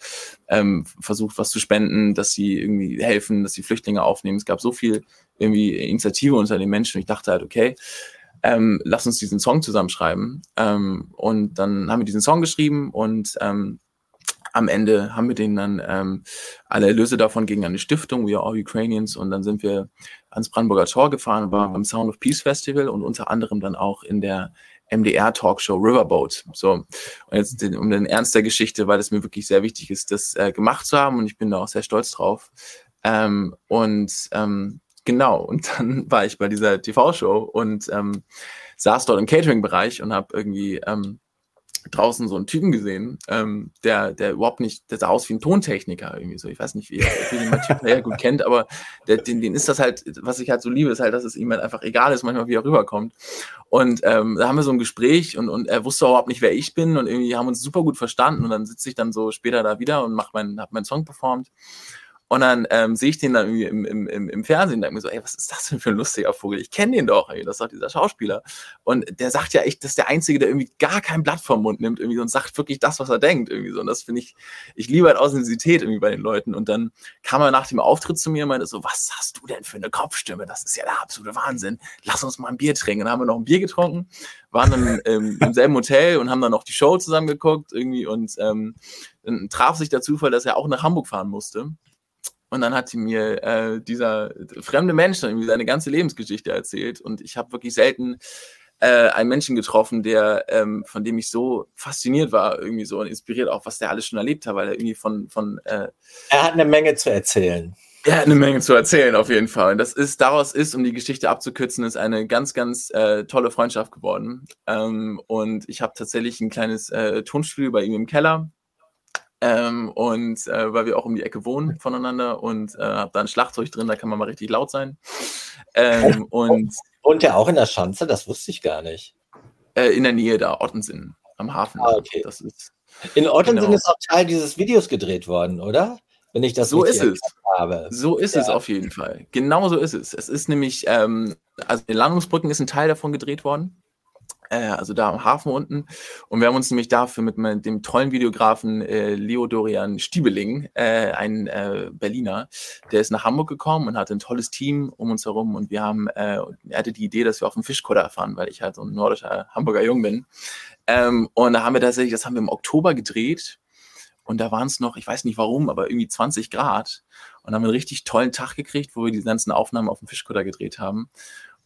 ähm, versucht, was zu spenden, dass sie irgendwie helfen, dass sie Flüchtlinge aufnehmen. Es gab so viel irgendwie Initiative unter den Menschen. Ich dachte halt, okay, ähm, lass uns diesen Song zusammenschreiben. Ähm, und dann haben wir diesen Song geschrieben und ähm, am Ende haben wir den dann ähm, alle Erlöse davon gegen eine Stiftung, We Are All Ukrainians, und dann sind wir ans Brandenburger Tor gefahren, war beim Sound of Peace Festival und unter anderem dann auch in der MDR Talkshow Riverboat. So, und jetzt den, um den Ernst der Geschichte, weil es mir wirklich sehr wichtig ist, das äh, gemacht zu haben und ich bin da auch sehr stolz drauf. Ähm, und ähm, genau, und dann war ich bei dieser TV-Show und ähm, saß dort im Catering-Bereich und habe irgendwie ähm, draußen so einen Typen gesehen, ähm, der, der überhaupt nicht, der sah aus wie ein Tontechniker irgendwie so. Ich weiß nicht, wie, wie den man Typen gut kennt, aber der, den, den ist das halt, was ich halt so liebe, ist halt, dass es ihm halt einfach egal ist, manchmal wie er rüberkommt. Und ähm, da haben wir so ein Gespräch und, und er wusste überhaupt nicht, wer ich bin und irgendwie haben uns super gut verstanden und dann sitze ich dann so später da wieder und mach mein, hab meinen Song performt. Und dann ähm, sehe ich den dann irgendwie im, im, im, im Fernsehen und denke mir so, ey, was ist das denn für ein lustiger Vogel? Ich kenne den doch, ey, das ist doch dieser Schauspieler. Und der sagt ja echt, das ist der Einzige, der irgendwie gar kein Blatt vom Mund nimmt irgendwie und sagt wirklich das, was er denkt irgendwie so. Und das finde ich, ich liebe halt Authentizität irgendwie bei den Leuten. Und dann kam er nach dem Auftritt zu mir und meinte so, was hast du denn für eine Kopfstimme? Das ist ja der absolute Wahnsinn. Lass uns mal ein Bier trinken. Und dann haben wir noch ein Bier getrunken, waren dann ähm, im selben Hotel und haben dann noch die Show zusammen geguckt irgendwie und ähm, dann traf sich der Zufall, dass er auch nach Hamburg fahren musste. Und dann hat mir äh, dieser fremde Mensch dann irgendwie seine ganze Lebensgeschichte erzählt. Und ich habe wirklich selten äh, einen Menschen getroffen, der, ähm, von dem ich so fasziniert war, irgendwie so und inspiriert auch, was der alles schon erlebt hat, weil er irgendwie von. von äh, er hat eine Menge zu erzählen. Ja, eine Menge zu erzählen auf jeden Fall. Und das ist, daraus ist, um die Geschichte abzukürzen, ist eine ganz, ganz äh, tolle Freundschaft geworden. Ähm, und ich habe tatsächlich ein kleines äh, Tonstudio bei ihm im Keller. Ähm, und äh, weil wir auch um die Ecke wohnen voneinander und äh, habe da ein Schlagzeug drin, da kann man mal richtig laut sein. Ähm, und Wohnt er auch in der Schanze? Das wusste ich gar nicht. Äh, in der Nähe da, Ottensen, am Hafen. Ah, okay. Das ist, in Ottensen genau. ist auch Teil dieses Videos gedreht worden, oder? wenn ich das so ist es. habe. So ist ja. es auf jeden Fall. Genau so ist es. Es ist nämlich, ähm, also in Landungsbrücken ist ein Teil davon gedreht worden. Äh, also da am Hafen unten. Und wir haben uns nämlich dafür mit, dem tollen Videografen äh, Leo Dorian Stiebeling, äh, ein äh, Berliner, der ist nach Hamburg gekommen und hatte ein tolles Team um uns herum. Und wir haben, äh, er hatte die Idee, dass wir auf dem Fischkutter fahren, weil ich halt so ein nordischer Hamburger Jung bin. Ähm, und da haben wir tatsächlich, das haben wir im Oktober gedreht. Und da waren es noch, ich weiß nicht warum, aber irgendwie 20 Grad. Und haben einen richtig tollen Tag gekriegt, wo wir die ganzen Aufnahmen auf dem Fischkutter gedreht haben.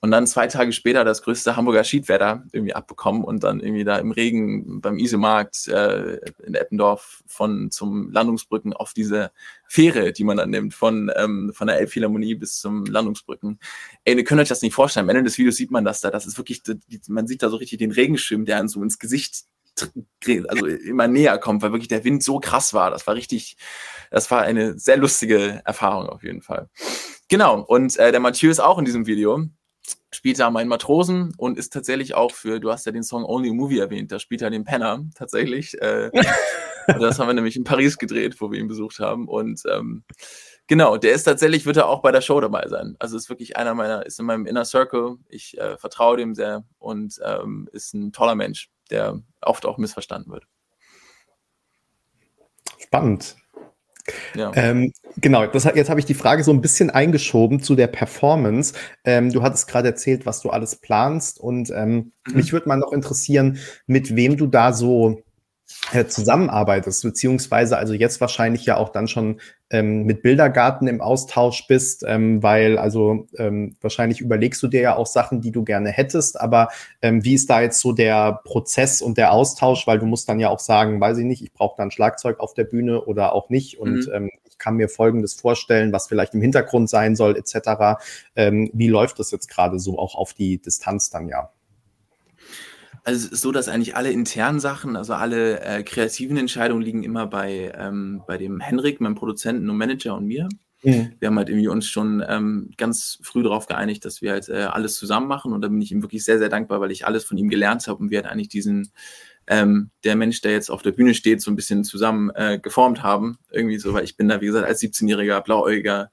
Und dann zwei Tage später das größte Hamburger Schiedwetter irgendwie abbekommen und dann irgendwie da im Regen beim Isemarkt äh, in Eppendorf von zum Landungsbrücken auf diese Fähre, die man dann nimmt, von, ähm, von der Elbphilharmonie bis zum Landungsbrücken. Ey, ihr könnt euch das nicht vorstellen. Am Ende des Videos sieht man das da. Das ist wirklich, man sieht da so richtig den Regenschirm, der einem so ins Gesicht also immer näher kommt, weil wirklich der Wind so krass war. Das war richtig, das war eine sehr lustige Erfahrung auf jeden Fall. Genau, und äh, der Mathieu ist auch in diesem Video, spielt da meinen Matrosen und ist tatsächlich auch für, du hast ja den Song Only a Movie erwähnt, da spielt er den Penner tatsächlich. Äh, das haben wir nämlich in Paris gedreht, wo wir ihn besucht haben und ähm, Genau, der ist tatsächlich, wird er auch bei der Show dabei sein. Also ist wirklich einer meiner, ist in meinem Inner Circle. Ich äh, vertraue dem sehr und ähm, ist ein toller Mensch der oft auch missverstanden wird. Spannend. Ja. Ähm, genau, das, jetzt habe ich die Frage so ein bisschen eingeschoben zu der Performance. Ähm, du hattest gerade erzählt, was du alles planst und ähm, mhm. mich würde mal noch interessieren, mit wem du da so zusammenarbeitest, beziehungsweise also jetzt wahrscheinlich ja auch dann schon ähm, mit Bildergarten im Austausch bist, ähm, weil also ähm, wahrscheinlich überlegst du dir ja auch Sachen, die du gerne hättest, aber ähm, wie ist da jetzt so der Prozess und der Austausch, weil du musst dann ja auch sagen, weiß ich nicht, ich brauche dann Schlagzeug auf der Bühne oder auch nicht und mhm. ähm, ich kann mir Folgendes vorstellen, was vielleicht im Hintergrund sein soll, etc. Ähm, wie läuft das jetzt gerade so auch auf die Distanz dann ja? Also es ist so, dass eigentlich alle internen Sachen, also alle äh, kreativen Entscheidungen liegen immer bei, ähm, bei dem Henrik, meinem Produzenten und Manager und mir. Mhm. Wir haben halt irgendwie uns schon ähm, ganz früh darauf geeinigt, dass wir halt äh, alles zusammen machen und da bin ich ihm wirklich sehr, sehr dankbar, weil ich alles von ihm gelernt habe und wir halt eigentlich diesen, ähm, der Mensch, der jetzt auf der Bühne steht, so ein bisschen zusammen äh, geformt haben. Irgendwie so, weil ich bin da, wie gesagt, als 17-jähriger Blauäugiger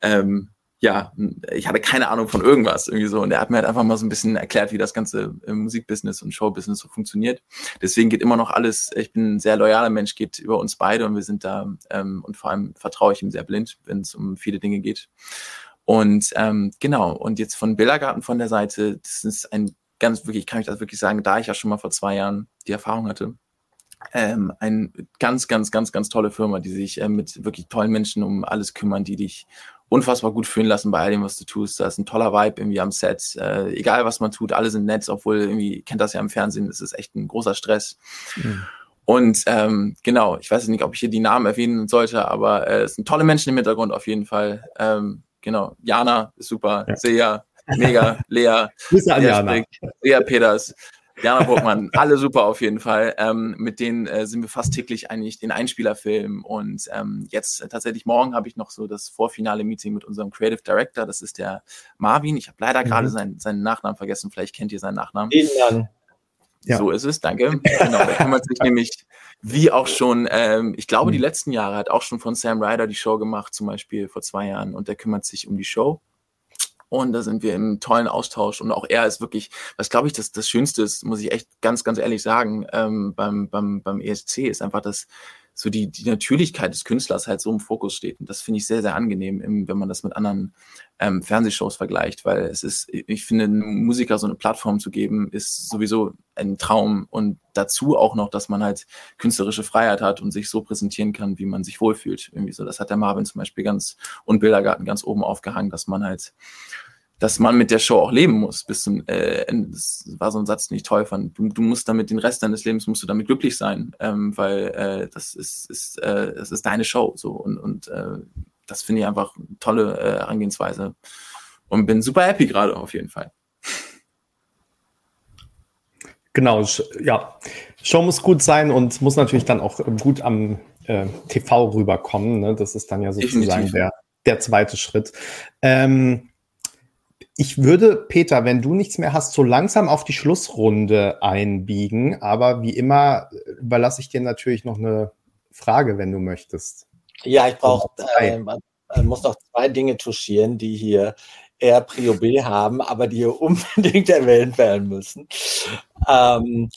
ähm, ja, ich hatte keine Ahnung von irgendwas irgendwie so. Und er hat mir halt einfach mal so ein bisschen erklärt, wie das ganze Musikbusiness und Showbusiness so funktioniert. Deswegen geht immer noch alles, ich bin ein sehr loyaler Mensch, geht über uns beide und wir sind da ähm, und vor allem vertraue ich ihm sehr blind, wenn es um viele Dinge geht. Und ähm, genau, und jetzt von Billergarten von der Seite, das ist ein ganz wirklich, kann ich das wirklich sagen, da ich ja schon mal vor zwei Jahren die Erfahrung hatte, ähm, eine ganz, ganz, ganz, ganz tolle Firma, die sich äh, mit wirklich tollen Menschen um alles kümmern, die dich unfassbar gut fühlen lassen bei all dem, was du tust. Da ist ein toller Vibe irgendwie am Set. Äh, egal, was man tut, alle sind nett, obwohl irgendwie, kennt das ja im Fernsehen, das ist echt ein großer Stress. Mhm. Und ähm, genau, ich weiß nicht, ob ich hier die Namen erwähnen sollte, aber äh, es sind tolle Menschen im Hintergrund auf jeden Fall. Ähm, genau, Jana ist super, ja. Sea, mega, Lea, Grüße an Jana. Lea Peters, Jana Burgmann, alle super auf jeden Fall. Ähm, mit denen äh, sind wir fast täglich eigentlich den Einspielerfilm. Und ähm, jetzt äh, tatsächlich morgen habe ich noch so das Vorfinale Meeting mit unserem Creative Director. Das ist der Marvin. Ich habe leider mhm. gerade seinen, seinen Nachnamen vergessen. Vielleicht kennt ihr seinen Nachnamen. Vielen Ja. So ist es, danke. Genau, der kümmert sich nämlich, wie auch schon, ähm, ich glaube, mhm. die letzten Jahre hat auch schon von Sam Ryder die Show gemacht, zum Beispiel vor zwei Jahren. Und der kümmert sich um die Show. Und da sind wir im tollen Austausch. Und auch er ist wirklich, was glaube ich, das, das Schönste ist, muss ich echt ganz, ganz ehrlich sagen, ähm, beim, beim, beim ESC ist einfach das, so die, die Natürlichkeit des Künstlers halt so im Fokus steht. Und das finde ich sehr, sehr angenehm, wenn man das mit anderen ähm, Fernsehshows vergleicht, weil es ist, ich finde, einem Musiker so eine Plattform zu geben, ist sowieso ein Traum. Und dazu auch noch, dass man halt künstlerische Freiheit hat und sich so präsentieren kann, wie man sich wohlfühlt. Irgendwie so. Das hat der Marvin zum Beispiel ganz und Bildergarten ganz oben aufgehangen, dass man halt dass man mit der Show auch leben muss bis zum äh, Ende. Das war so ein Satz, den ich toll fand. Du, du musst damit den Rest deines Lebens musst du damit glücklich sein, ähm, weil äh, das ist, ist, äh, das ist deine Show so und, und äh, das finde ich einfach eine tolle äh, Herangehensweise und bin super happy gerade auf jeden Fall. Genau, ja. Show muss gut sein und muss natürlich dann auch gut am äh, TV rüberkommen. Ne? Das ist dann ja sozusagen der, der zweite Schritt. Ähm, ich würde, Peter, wenn du nichts mehr hast, so langsam auf die Schlussrunde einbiegen. Aber wie immer überlasse ich dir natürlich noch eine Frage, wenn du möchtest. Ja, ich brauche, äh, muss noch zwei Dinge touchieren, die hier eher Prio B haben, aber die hier unbedingt erwähnt werden müssen. Ähm,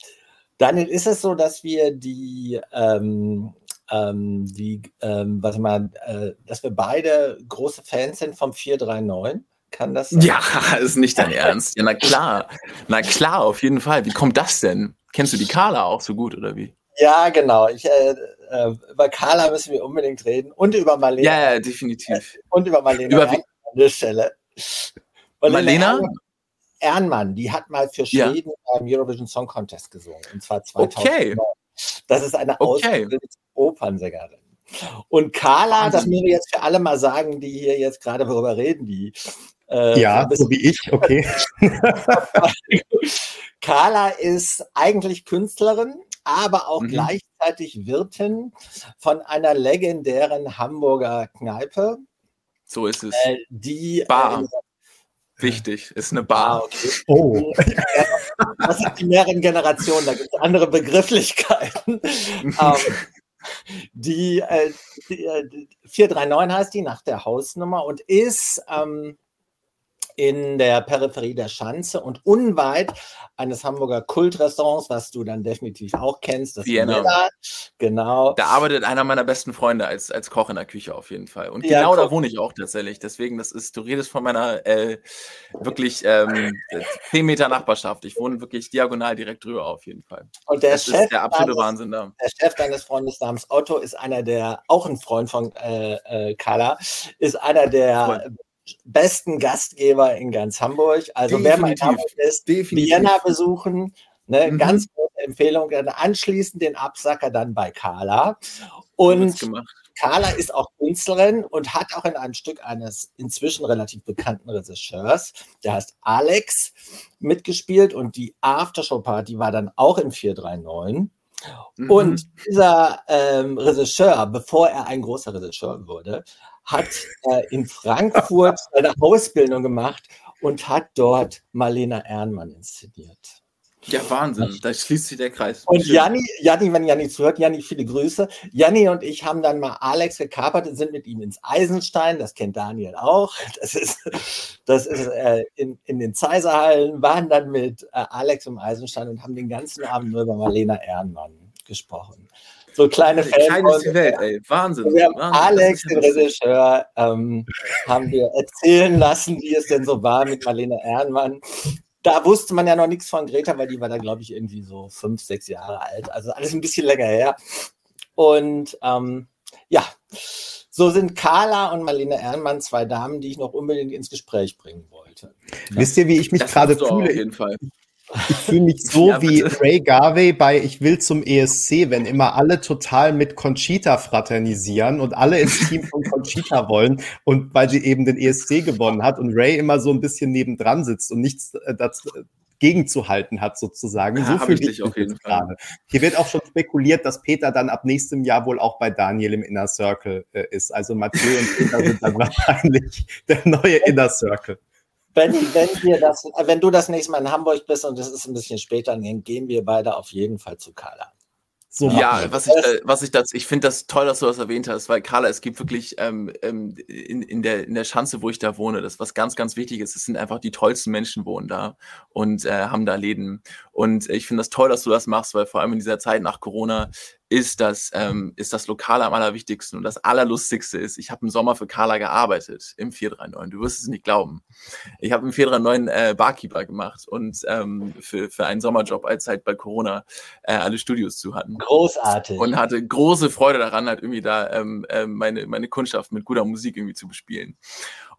Daniel, ist es so, dass wir die, ähm, ähm, die ähm, was mal, äh, dass wir beide große Fans sind vom 439? Kann das sein? Ja, ist nicht dein Ernst. Ja, na klar. Na klar, auf jeden Fall. Wie kommt das denn? Kennst du die Carla auch so gut oder wie? Ja, genau. Ich, äh, äh, über Carla müssen wir unbedingt reden und über Marlene. Ja, ja definitiv. Und über Marlene über an der Stelle. Marlena? Ernmann, die hat mal für Schweden ja. beim Eurovision Song Contest gesungen. Und zwar 2000. Okay. Das ist eine okay. Opernsängerin. Und Carla, das müssen wir jetzt für alle mal sagen, die hier jetzt gerade darüber reden, die äh, ja, so wie ich, okay. Carla ist eigentlich Künstlerin, aber auch mhm. gleichzeitig Wirtin von einer legendären Hamburger Kneipe. So ist es. Äh, die Bar. Äh, Wichtig, ist eine Bar. Ah, okay. Oh. Das sind die mehreren Generationen, da gibt es andere Begrifflichkeiten. ähm, die, äh, die, äh, 439 heißt die nach der Hausnummer und ist ähm, in der Peripherie der Schanze und unweit eines Hamburger Kultrestaurants, was du dann definitiv auch kennst. Das Vienna. Vienna. Genau. Da arbeitet einer meiner besten Freunde als, als Koch in der Küche auf jeden Fall. Und ja, genau da wohne ich auch tatsächlich. Deswegen, das ist, du redest von meiner äh, wirklich ähm, 10 Meter Nachbarschaft. Ich wohne wirklich diagonal direkt drüber auf jeden Fall. Und der das Chef ist der absolute deines, Wahnsinn da. Der Chef deines Freundes namens Otto ist einer der, auch ein Freund von äh, äh, Carla, ist einer der Freund besten Gastgeber in ganz Hamburg. Also definitiv, wer mal in Hamburg ist, definitiv. Vienna besuchen. Ne, mhm. Ganz gute Empfehlung. Dann anschließend den Absacker dann bei Carla. Und Carla ist auch Künstlerin und hat auch in einem Stück eines inzwischen relativ bekannten Regisseurs, der heißt Alex, mitgespielt. Und die Aftershow-Party war dann auch im 439. Mhm. Und dieser ähm, Regisseur, bevor er ein großer Regisseur wurde, hat äh, in Frankfurt eine Ausbildung gemacht und hat dort Marlena Ernmann inszeniert. Ja, Wahnsinn, da schließt sich der Kreis. Und Janni, Janni, wenn Janni zuhört, Janni, viele Grüße. Janni und ich haben dann mal Alex gekapert und sind mit ihm ins Eisenstein, das kennt Daniel auch. Das ist, das ist äh, in, in den Zeiserhallen, waren dann mit äh, Alex im Eisenstein und haben den ganzen Abend nur über Marlena Ernmann gesprochen so kleine Fans. Klein ist die Welt, ey. Wahnsinn. Wir haben Wahnsinn. Alex, den Regisseur, ähm, haben wir erzählen lassen, wie es denn so war mit Marlene Ehrenmann. Da wusste man ja noch nichts von Greta, weil die war da, glaube ich, irgendwie so fünf, sechs Jahre alt. Also alles ein bisschen länger her. Und ähm, ja, so sind Carla und Marlene Ehrenmann zwei Damen, die ich noch unbedingt ins Gespräch bringen wollte. Wisst ihr, wie ich mich gerade fühle? Auf jeden Fall. Ich fühle mich so ja, wie Ray Garvey bei Ich will zum ESC, wenn immer alle total mit Conchita fraternisieren und alle ins Team von Conchita wollen und weil sie eben den ESC gewonnen hat und Ray immer so ein bisschen nebendran sitzt und nichts äh, dagegen zu halten hat sozusagen. Ja, so fühle ich, mich auf jeden Fall. gerade. Hier wird auch schon spekuliert, dass Peter dann ab nächstem Jahr wohl auch bei Daniel im Inner Circle äh, ist. Also Mathieu und Peter sind dann wahrscheinlich der neue Inner Circle wenn, wenn, wir das, wenn du das nächste Mal in Hamburg bist und es ist ein bisschen später, dann gehen wir beide auf jeden Fall zu Carla. So ja, was ich, äh, was ich das, ich finde das toll, dass du das erwähnt hast, weil Carla, es gibt wirklich ähm, ähm, in, in, der, in der Schanze, wo ich da wohne, das was ganz, ganz wichtig ist, es sind einfach die tollsten Menschen wohnen da und äh, haben da Läden. Und ich finde das toll, dass du das machst, weil vor allem in dieser Zeit nach Corona ist das, ähm, ist das Lokale am allerwichtigsten. Und das Allerlustigste ist, ich habe im Sommer für Carla gearbeitet im 439. Du wirst es nicht glauben. Ich habe im 439 äh, Barkeeper gemacht und ähm, für, für einen Sommerjob, als halt bei Corona äh, alle Studios zu hatten. Großartig. Und hatte große Freude daran, halt irgendwie da ähm, äh, meine, meine Kundschaft mit guter Musik irgendwie zu bespielen.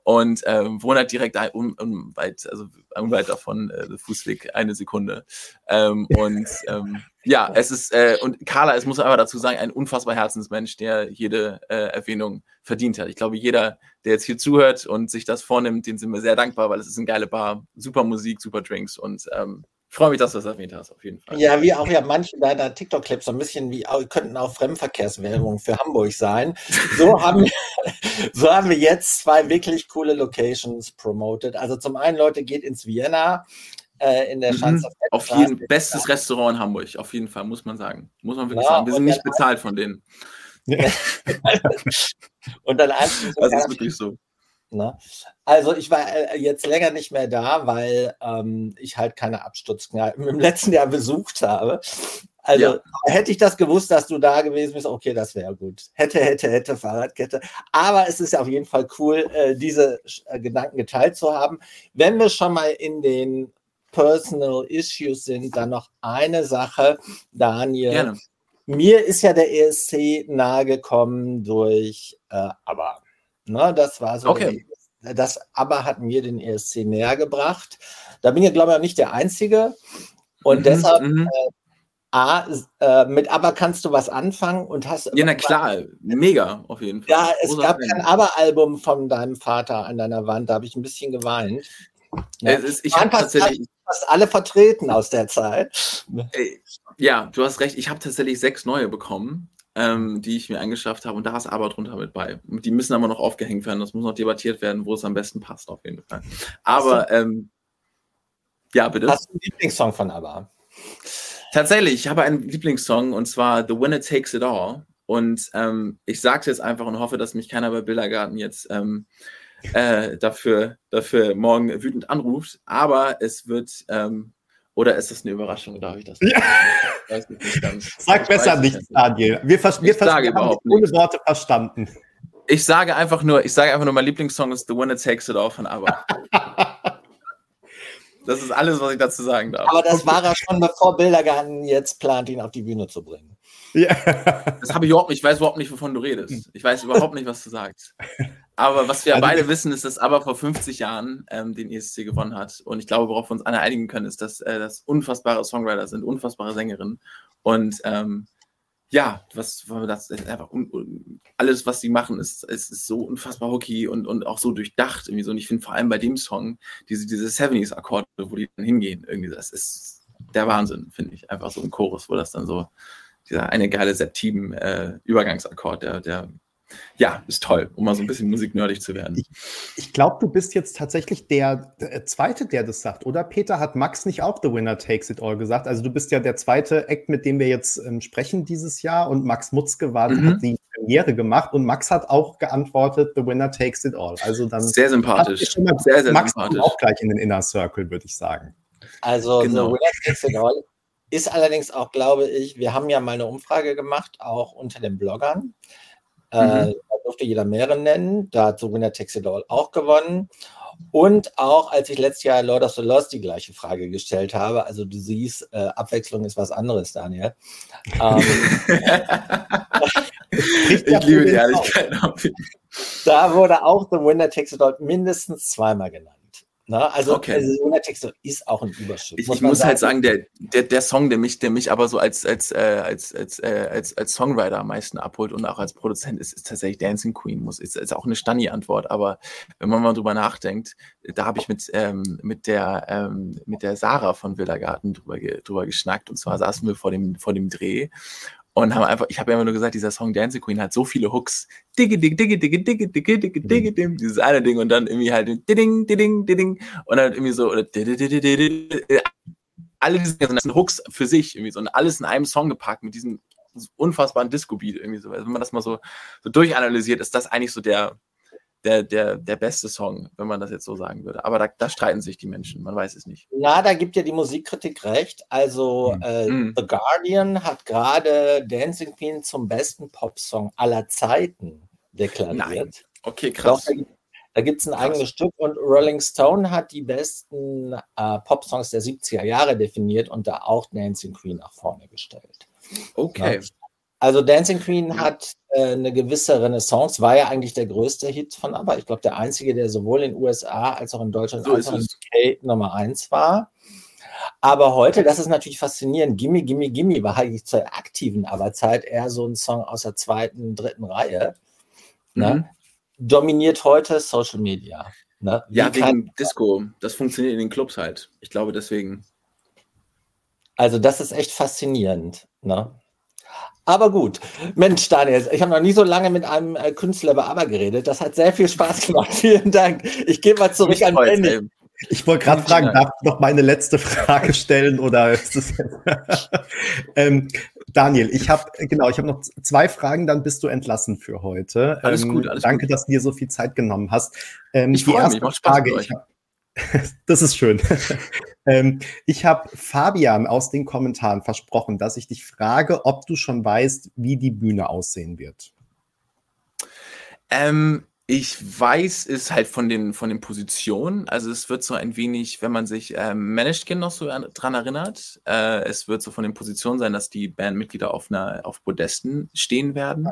Und ähm, wohne halt direkt ein, un, unweit, also unweit davon, äh, Fußweg, eine Sekunde. Ähm, und ähm, ja, es ist, äh, und Carla, es muss aber dazu sagen, ein unfassbar Herzensmensch, der jede äh, Erwähnung verdient hat. Ich glaube, jeder, der jetzt hier zuhört und sich das vornimmt, den sind wir sehr dankbar, weil es ist eine geile Bar, super Musik, super Drinks und ähm, ich freue mich, dass du das erwähnt hast, auf jeden Fall. Ja, wie auch ja manche deiner TikTok-Clips so ein bisschen wie könnten auch Fremdverkehrswerbung für Hamburg sein. So haben, wir, so haben wir jetzt zwei wirklich coole Locations promoted. Also zum einen, Leute, geht ins Vienna äh, in der mhm. Auf jeden bestes Restaurant in Hamburg, auf jeden Fall, muss man sagen. Muss man wirklich ja, sagen. Wir sind nicht bezahlt von denen. und dann einfach. Das ist wirklich so. Ne? Also ich war äh, jetzt länger nicht mehr da, weil ähm, ich halt keine Absturzkneipen im letzten Jahr besucht habe. Also ja. hätte ich das gewusst, dass du da gewesen bist, okay, das wäre gut. Hätte, hätte, hätte, Fahrradkette. Aber es ist auf jeden Fall cool, äh, diese äh, Gedanken geteilt zu haben. Wenn wir schon mal in den Personal Issues sind, dann noch eine Sache, Daniel. Gerne. Mir ist ja der ESC nahegekommen durch äh, aber Ne, das war so. Okay. Das aber hat mir den ESC näher gebracht. Da bin ich, glaube ich, auch nicht der Einzige. Und mhm, deshalb, mhm. Äh, A, äh, mit aber kannst du was anfangen und hast. Ja, na klar, mega, auf jeden Fall. Ja, es Großer gab kein aber-Album von deinem Vater an deiner Wand, da habe ich ein bisschen geweint. Ja. Ist, ich habe tatsächlich fast alle vertreten aus der Zeit. Ja, du hast recht. Ich habe tatsächlich sechs neue bekommen ähm, die ich mir angeschafft habe. Und da ist aber drunter mit bei. Die müssen aber noch aufgehängt werden. Das muss noch debattiert werden, wo es am besten passt, auf jeden Fall. Aber, ähm, ja, bitte. Hast du einen Lieblingssong von ABBA? Tatsächlich, ich habe einen Lieblingssong und zwar The Winner Takes It All. Und ähm, ich sage es jetzt einfach und hoffe, dass mich keiner bei Bildergarten jetzt ähm, äh, dafür, dafür morgen wütend anruft. Aber es wird ähm, oder ist das eine Überraschung? Darf ich das nicht? Ja. Nicht ganz. Sag besser nichts, Daniel. Wir, vers wir, vers wir haben ohne Worte verstanden. Ich sage einfach nur, ich sage einfach nur, mein Lieblingssong ist The Winner Takes It All von ABBA. das ist alles, was ich dazu sagen darf. Aber das war er schon, bevor Bildergarten jetzt plant, ihn auf die Bühne zu bringen. Ja. Das habe ich überhaupt nicht. Ich weiß überhaupt nicht, wovon du redest. Ich weiß überhaupt nicht, was du sagst. Aber was wir also, beide wissen, ist, dass ABBA vor 50 Jahren ähm, den ESC gewonnen hat. Und ich glaube, worauf wir uns alle einigen können, ist, dass äh, das unfassbare Songwriter sind, unfassbare Sängerinnen. Und ähm, ja, was das ist einfach un, un, alles, was sie machen, ist, ist, ist so unfassbar hooky und, und auch so durchdacht. Irgendwie so. Und ich finde vor allem bei dem Song diese, diese 70s-Akkorde, wo die dann hingehen, irgendwie, das ist der Wahnsinn, finde ich. Einfach so ein Chorus, wo das dann so, dieser eine geile Septim-Übergangsakkord, äh, der, der ja, ist toll, um mal so ein bisschen musiknerdig zu werden. Ich, ich glaube, du bist jetzt tatsächlich der, der, Zweite, der das sagt, oder? Peter, hat Max nicht auch The Winner Takes It All gesagt? Also du bist ja der zweite Act, mit dem wir jetzt ähm, sprechen dieses Jahr und Max Mutzke war, mhm. hat die Premiere gemacht und Max hat auch geantwortet, The Winner Takes It All. Also dann sehr sympathisch. Mal, sehr, sehr Max sympathisch. auch gleich in den Inner Circle, würde ich sagen. Also genau. The Winner Takes It All ist allerdings auch, glaube ich, wir haben ja mal eine Umfrage gemacht, auch unter den Bloggern. Äh, mhm. da durfte jeder mehrere nennen. Da hat It All auch gewonnen. Und auch als ich letztes Jahr Lord of the Lost die gleiche Frage gestellt habe, also du siehst, äh, Abwechslung ist was anderes, Daniel. Ähm, ich liebe die Ehrlichkeit. Da wurde auch The Winner Takes It All mindestens zweimal genannt. Ne? also, okay. also Sonatexte ist auch ein Überschuss. Ich, muss, ich muss halt sagen, der, der, der Song, der mich, der mich aber so als, als, äh, als, als, äh, als, als Songwriter am meisten abholt und auch als Produzent, ist, ist tatsächlich Dancing Queen. Muss, ist, ist auch eine Stani-Antwort, aber wenn man mal drüber nachdenkt, da habe ich mit, ähm, mit, der, ähm, mit der Sarah von Wildergarten drüber, drüber geschnackt und zwar saßen wir vor dem, vor dem Dreh und haben einfach, ich habe ja immer nur gesagt, dieser Song Dancing Queen hat so viele Hooks. Digge, digge, digge, digge, digge, digge, digge, digge, digge, dieses eine Ding und dann irgendwie halt ding, ding, ding, und dann irgendwie so, oder alle diese ganzen Hooks für sich, irgendwie so, und alles in einem Song gepackt mit diesem unfassbaren Disco-Beat irgendwie so. Also wenn man das mal so, so durchanalysiert, ist das eigentlich so der, der, der, der beste Song, wenn man das jetzt so sagen würde. Aber da, da streiten sich die Menschen, man weiß es nicht. Na, da gibt ja die Musikkritik recht. Also mhm. äh, mhm. The Guardian hat gerade Dancing Queen zum besten Popsong aller Zeiten deklariert. Nein. Okay, krass. Doch, da gibt es ein krass. eigenes Stück und Rolling Stone hat die besten äh, Popsongs der 70er Jahre definiert und da auch Dancing Queen nach vorne gestellt. Okay. Ja. Also Dancing Queen hat äh, eine gewisse Renaissance, war ja eigentlich der größte Hit von ABBA. Ich glaube, der einzige, der sowohl in den USA als auch in Deutschland So als auch in. UK Nummer eins war. Aber heute, das ist natürlich faszinierend, Gimme, Gimme, Gimme war eigentlich zur aktiven ABBA-Zeit eher so ein Song aus der zweiten, dritten Reihe. Ne? Mhm. Dominiert heute Social Media. Ne? Ja, wegen Disco. Das funktioniert in den Clubs halt. Ich glaube deswegen. Also das ist echt faszinierend. Ne? Aber gut, Mensch, Daniel, ich habe noch nie so lange mit einem äh, Künstler über ABBA geredet. Das hat sehr viel Spaß gemacht. Vielen Dank. Ich gehe mal zurück Mich an Benny. Ich wollte gerade fragen, darf ich noch meine letzte Frage stellen oder ist es ähm, Daniel, ich habe genau, ich habe noch zwei Fragen, dann bist du entlassen für heute. Alles ähm, gut, alles danke, gut. dass du dir so viel Zeit genommen hast. Ähm, Ich die mich, erste macht Spaß Frage, mit ich hab, das ist schön. Ähm, ich habe Fabian aus den Kommentaren versprochen, dass ich dich frage, ob du schon weißt, wie die Bühne aussehen wird. Ähm, ich weiß es halt von den, von den Positionen. Also es wird so ein wenig, wenn man sich ähm, Managed Skin noch so an, dran erinnert, äh, es wird so von den Positionen sein, dass die Bandmitglieder auf, einer, auf Podesten stehen werden.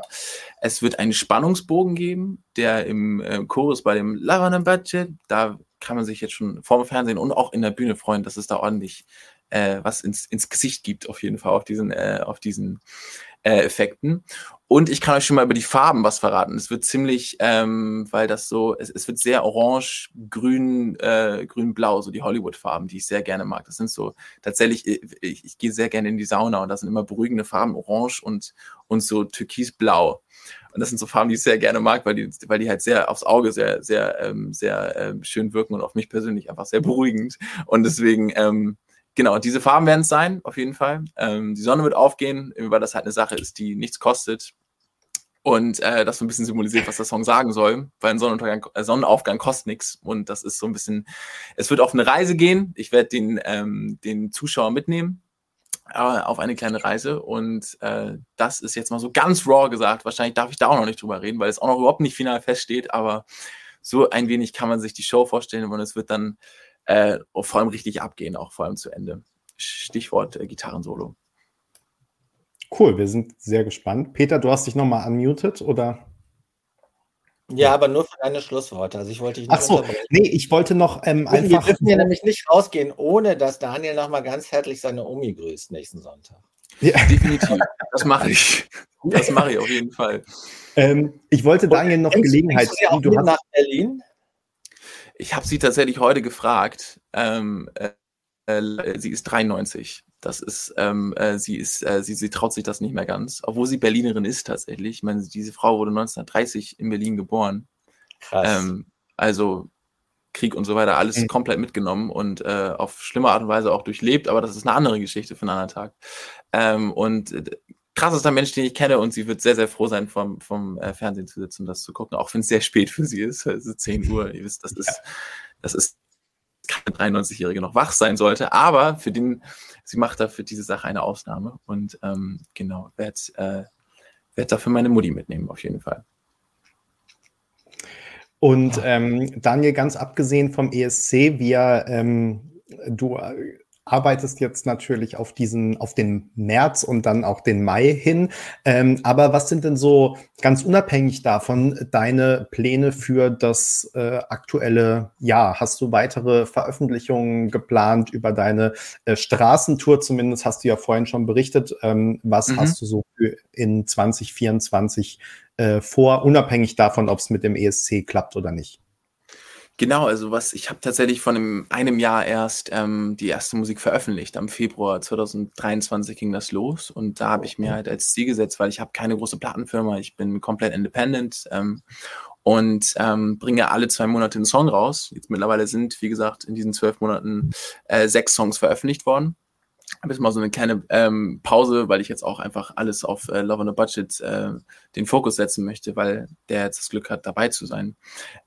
Es wird einen Spannungsbogen geben, der im äh, Chorus bei dem Love on a Budget, da kann man sich jetzt schon vor dem Fernsehen und auch in der Bühne freuen, dass es da ordentlich äh, was ins, ins Gesicht gibt, auf jeden Fall, auf diesen, äh, auf diesen äh, Effekten. Und ich kann euch schon mal über die Farben was verraten. Es wird ziemlich, ähm, weil das so, es, es wird sehr orange, grün, äh, grün-blau, so die Hollywood-Farben, die ich sehr gerne mag. Das sind so tatsächlich, ich, ich, ich gehe sehr gerne in die Sauna und das sind immer beruhigende Farben, orange und, und so türkisblau. Und das sind so Farben, die ich sehr gerne mag, weil die, weil die halt sehr aufs Auge sehr, sehr, ähm, sehr ähm, schön wirken und auf mich persönlich einfach sehr beruhigend. Und deswegen, ähm, Genau, diese Farben werden es sein, auf jeden Fall. Ähm, die Sonne wird aufgehen, weil das halt eine Sache ist, die nichts kostet. Und äh, das so ein bisschen symbolisiert, was der Song sagen soll, weil ein Sonnenuntergang, äh, Sonnenaufgang kostet nichts. Und das ist so ein bisschen, es wird auf eine Reise gehen. Ich werde den, ähm, den Zuschauer mitnehmen äh, auf eine kleine Reise. Und äh, das ist jetzt mal so ganz raw gesagt. Wahrscheinlich darf ich da auch noch nicht drüber reden, weil es auch noch überhaupt nicht final feststeht. Aber so ein wenig kann man sich die Show vorstellen und es wird dann äh, vor allem richtig abgehen, auch vor allem zu Ende. Stichwort äh, Gitarrensolo. Cool, wir sind sehr gespannt. Peter, du hast dich nochmal unmuted oder? Ja, aber nur für deine Schlussworte. Also ich wollte dich Ach so, nee, ich wollte noch ähm, Wir einfach. dürfen hier nämlich nicht rausgehen, ohne dass Daniel nochmal ganz herzlich seine Omi grüßt nächsten Sonntag. Ja, Definitiv. Das mache ich. Das mache ich auf jeden Fall. ähm, ich wollte Daniel noch Bringst- Gelegenheit du. Du hast, nach Berlin? Ich habe sie tatsächlich heute gefragt. Ähm, äh, äh, sie ist 93. Das ist, ähm, äh, sie ist, äh, sie, sie traut sich das nicht mehr ganz, obwohl sie Berlinerin ist tatsächlich. Ich meine, diese Frau wurde 1930 in Berlin geboren. Krass. Ähm, also Krieg und so weiter, alles Mhm. komplett mitgenommen und äh, auf schlimme Art und Weise auch durchlebt, aber das ist eine andere Geschichte für einen anderen Tag. Ähm, und äh, krassester Mensch, den ich kenne und sie wird sehr, sehr froh sein, vom, vom äh, Fernsehen zu sitzen und das zu gucken, auch wenn es sehr spät für sie ist. Es ist 10 Uhr, ihr wisst, das ist, das ist keine 93-Jährige noch wach sein sollte, aber für den, sie macht da für diese Sache eine Ausnahme und ähm, genau, werde äh, werd dafür meine Mutti mitnehmen, auf jeden Fall. Und ähm, Daniel, ganz abgesehen vom ESC, wir, ähm, du äh, arbeitest jetzt natürlich auf diesen, auf den März und dann auch den Mai hin. Ähm, aber was sind denn so ganz unabhängig davon deine Pläne für das äh, aktuelle Jahr? Hast du weitere Veröffentlichungen geplant über deine äh, Straßentour? Zumindest hast du ja vorhin schon berichtet. Ähm, was Mhm. hast du so für in 2024 äh, vor, unabhängig davon, ob es mit dem ESC klappt oder nicht? Genau, also was, ich habe tatsächlich von einem, einem Jahr erst ähm, die erste Musik veröffentlicht. Am Februar 2023 ging das los und da habe ich mir halt als Ziel gesetzt, weil ich habe keine große Plattenfirma, ich bin komplett independent ähm, und ähm, bringe alle zwei Monate einen Song raus. Jetzt mittlerweile sind, wie gesagt, in diesen zwölf Monaten äh, sechs Songs veröffentlicht worden. Habe jetzt mal so eine kleine ähm, Pause, weil ich jetzt auch einfach alles auf äh, Love on a Budget äh, den Fokus setzen möchte, weil der jetzt das Glück hat, dabei zu sein.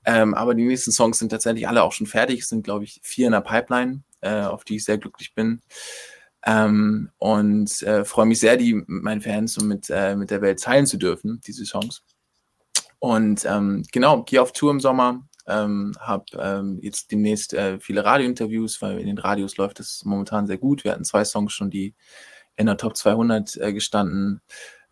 Ähm, aber die nächsten Songs sind tatsächlich alle auch schon fertig. Es sind, glaube ich, vier in der Pipeline, äh, auf die ich sehr glücklich bin. Ähm, und äh, freue mich sehr, die mit meinen Fans und mit, äh, mit der Welt teilen zu dürfen, diese Songs. Und ähm, genau, gehe auf Tour im Sommer, ähm, habe ähm, jetzt demnächst äh, viele Radiointerviews, weil in den Radios läuft es momentan sehr gut. Wir hatten zwei Songs schon, die in der Top 200 äh, gestanden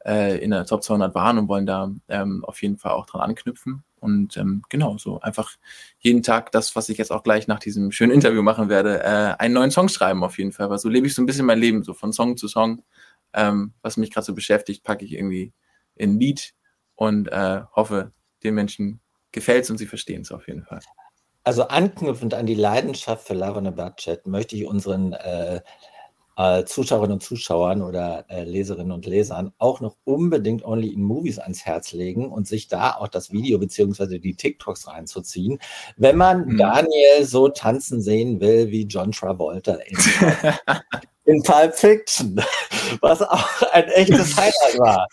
äh, in der Top 200 waren und wollen da ähm, auf jeden Fall auch dran anknüpfen. Und ähm, genau, so einfach jeden Tag das, was ich jetzt auch gleich nach diesem schönen Interview machen werde, äh, einen neuen Song schreiben auf jeden Fall. Weil so lebe ich so ein bisschen mein Leben, so von Song zu Song. Ähm, was mich gerade so beschäftigt, packe ich irgendwie in ein Lied und äh, hoffe, den Menschen gefällt es und sie verstehen es auf jeden Fall. Also anknüpfend an die Leidenschaft für Love on a Budget möchte ich unseren äh, äh, Zuschauerinnen und Zuschauern oder äh, Leserinnen und Lesern auch noch unbedingt Only in Movies ans Herz legen und sich da auch das Video beziehungsweise die TikToks reinzuziehen, wenn man mhm. Daniel so tanzen sehen will wie John Travolta in, in Pulp Fiction, was auch ein echtes Highlight war.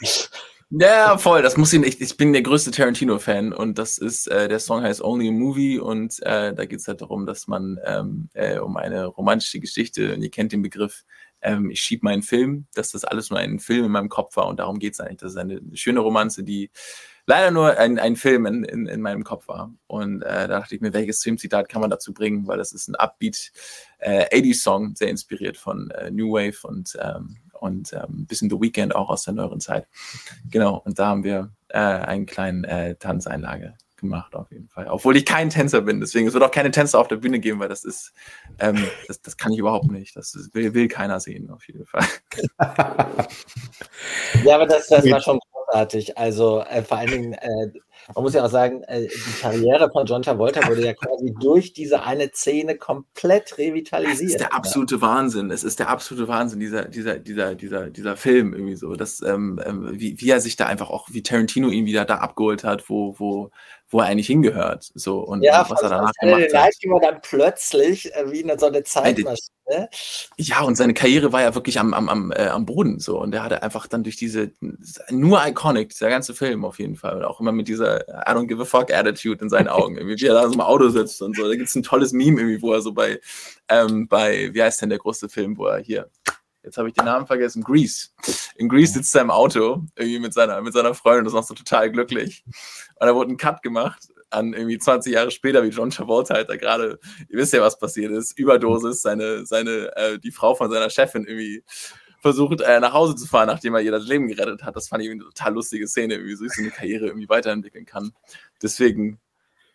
Ja, voll. Das muss ihn echt. Ich bin der größte Tarantino-Fan und das ist, äh, der Song heißt Only a Movie und äh, da geht es halt darum, dass man ähm, äh, um eine romantische Geschichte, und ihr kennt den Begriff, ähm, ich schieb meinen Film, dass das alles nur ein Film in meinem Kopf war und darum geht es eigentlich. Das ist eine schöne Romanze, die leider nur ein, ein Film in, in, in meinem Kopf war. Und äh, da dachte ich mir, welches Filmzitat kann man dazu bringen, weil das ist ein Upbeat äh, 80s-Song, sehr inspiriert von äh, New Wave und ähm, und ähm, ein bisschen The Weekend auch aus der neueren Zeit. Genau, und da haben wir äh, einen kleinen äh, Tanzeinlage gemacht auf jeden Fall. Obwohl ich kein Tänzer bin, deswegen es wird auch keine Tänzer auf der Bühne geben, weil das ist, ähm, das, das kann ich überhaupt nicht. Das will, will keiner sehen auf jeden Fall. ja, aber das, das war schon großartig. Also äh, vor allen Dingen, äh, man muss ja auch sagen, äh, die Karriere von John Travolta wurde ja quasi durch diese eine Szene komplett revitalisiert. Es ist der absolute. Wahnsinn. Es ist der absolute Wahnsinn, dieser, dieser, dieser, dieser, dieser Film irgendwie so. Das, ähm, ähm, wie, wie er sich da einfach auch, wie Tarantino ihn wieder da abgeholt hat, wo, wo, wo er eigentlich hingehört. So, und, ja, und was er danach gemacht hat. Ja, dann plötzlich äh, wie in so eine Zeitmaschine. Ja, und seine Karriere war ja wirklich am, am, am, äh, am Boden so. Und er hatte einfach dann durch diese, nur iconic, dieser ganze Film auf jeden Fall. Und auch immer mit dieser I don't give a fuck Attitude in seinen Augen. Irgendwie, wie er da so im Auto sitzt und so. Da gibt es ein tolles Meme irgendwie, wo er so bei, ähm, bei, wie heißt denn der große Film, wo er hier, jetzt habe ich den Namen vergessen, Grease. In Grease sitzt er im Auto, irgendwie mit seiner, mit seiner Freundin, das ist noch so total glücklich. Und da wurde ein Cut gemacht an irgendwie 20 Jahre später, wie John Travolta halt da gerade, ihr wisst ja, was passiert ist, Überdosis, seine, seine, äh, die Frau von seiner Chefin irgendwie versucht, äh, nach Hause zu fahren, nachdem er ihr das Leben gerettet hat. Das fand ich eine total lustige Szene, wie so eine Karriere irgendwie weiterentwickeln kann. Deswegen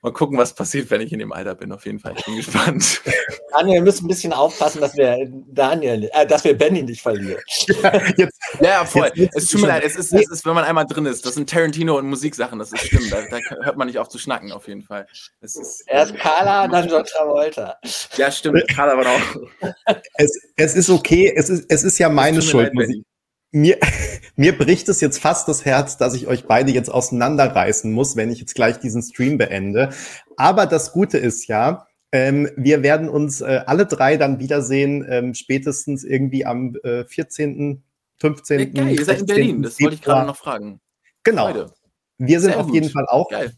Mal gucken, was passiert, wenn ich in dem Alter bin. Auf jeden Fall. Ich bin gespannt. Daniel, wir müssen ein bisschen aufpassen, dass wir Daniel, äh, dass wir Benny nicht verlieren. Ja, jetzt, ja voll. Jetzt, es tut mir leid. Es ist, es ist, wenn man einmal drin ist. Das sind Tarantino und Musiksachen. Das ist schlimm. Da, da hört man nicht auf zu schnacken, auf jeden Fall. Es ist, Erst Carla, dann John Travolta. Ja, stimmt. Carla war auch. Es, es ist okay. Es ist, es ist ja meine Schuld. Leid, mir, mir bricht es jetzt fast das Herz, dass ich euch beide jetzt auseinanderreißen muss, wenn ich jetzt gleich diesen Stream beende. Aber das Gute ist ja, ähm, wir werden uns äh, alle drei dann wiedersehen, ähm, spätestens irgendwie am äh, 14., 15. Ja, geil, ihr seid in Berlin, das wollte ich gerade noch fragen. Genau. Freude. Wir sind Sehr auf gut. jeden Fall auch geil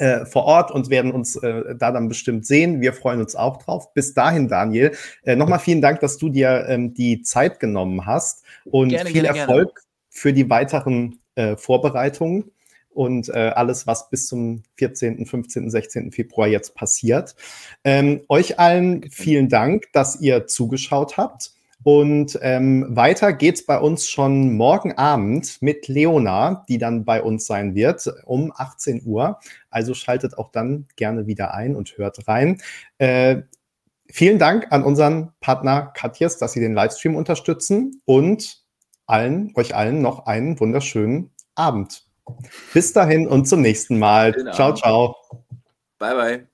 äh, vor Ort und werden uns äh, da dann bestimmt sehen. Wir freuen uns auch drauf. Bis dahin, Daniel, äh, nochmal vielen Dank, dass du dir ähm, die Zeit genommen hast und gerne, viel gerne, Erfolg gerne. für die weiteren äh, Vorbereitungen und äh, alles, was bis zum 14., 15., 16. Februar jetzt passiert. Ähm, euch allen vielen Dank, dass ihr zugeschaut habt. Und ähm, weiter geht's bei uns schon morgen Abend mit Leona, die dann bei uns sein wird um 18 Uhr. Also schaltet auch dann gerne wieder ein und hört rein. Äh, vielen Dank an unseren Partner Katjes, dass sie den Livestream unterstützen und allen, euch allen noch einen wunderschönen Abend. Bis dahin und zum nächsten Mal. Ciao, ciao. Bye, bye.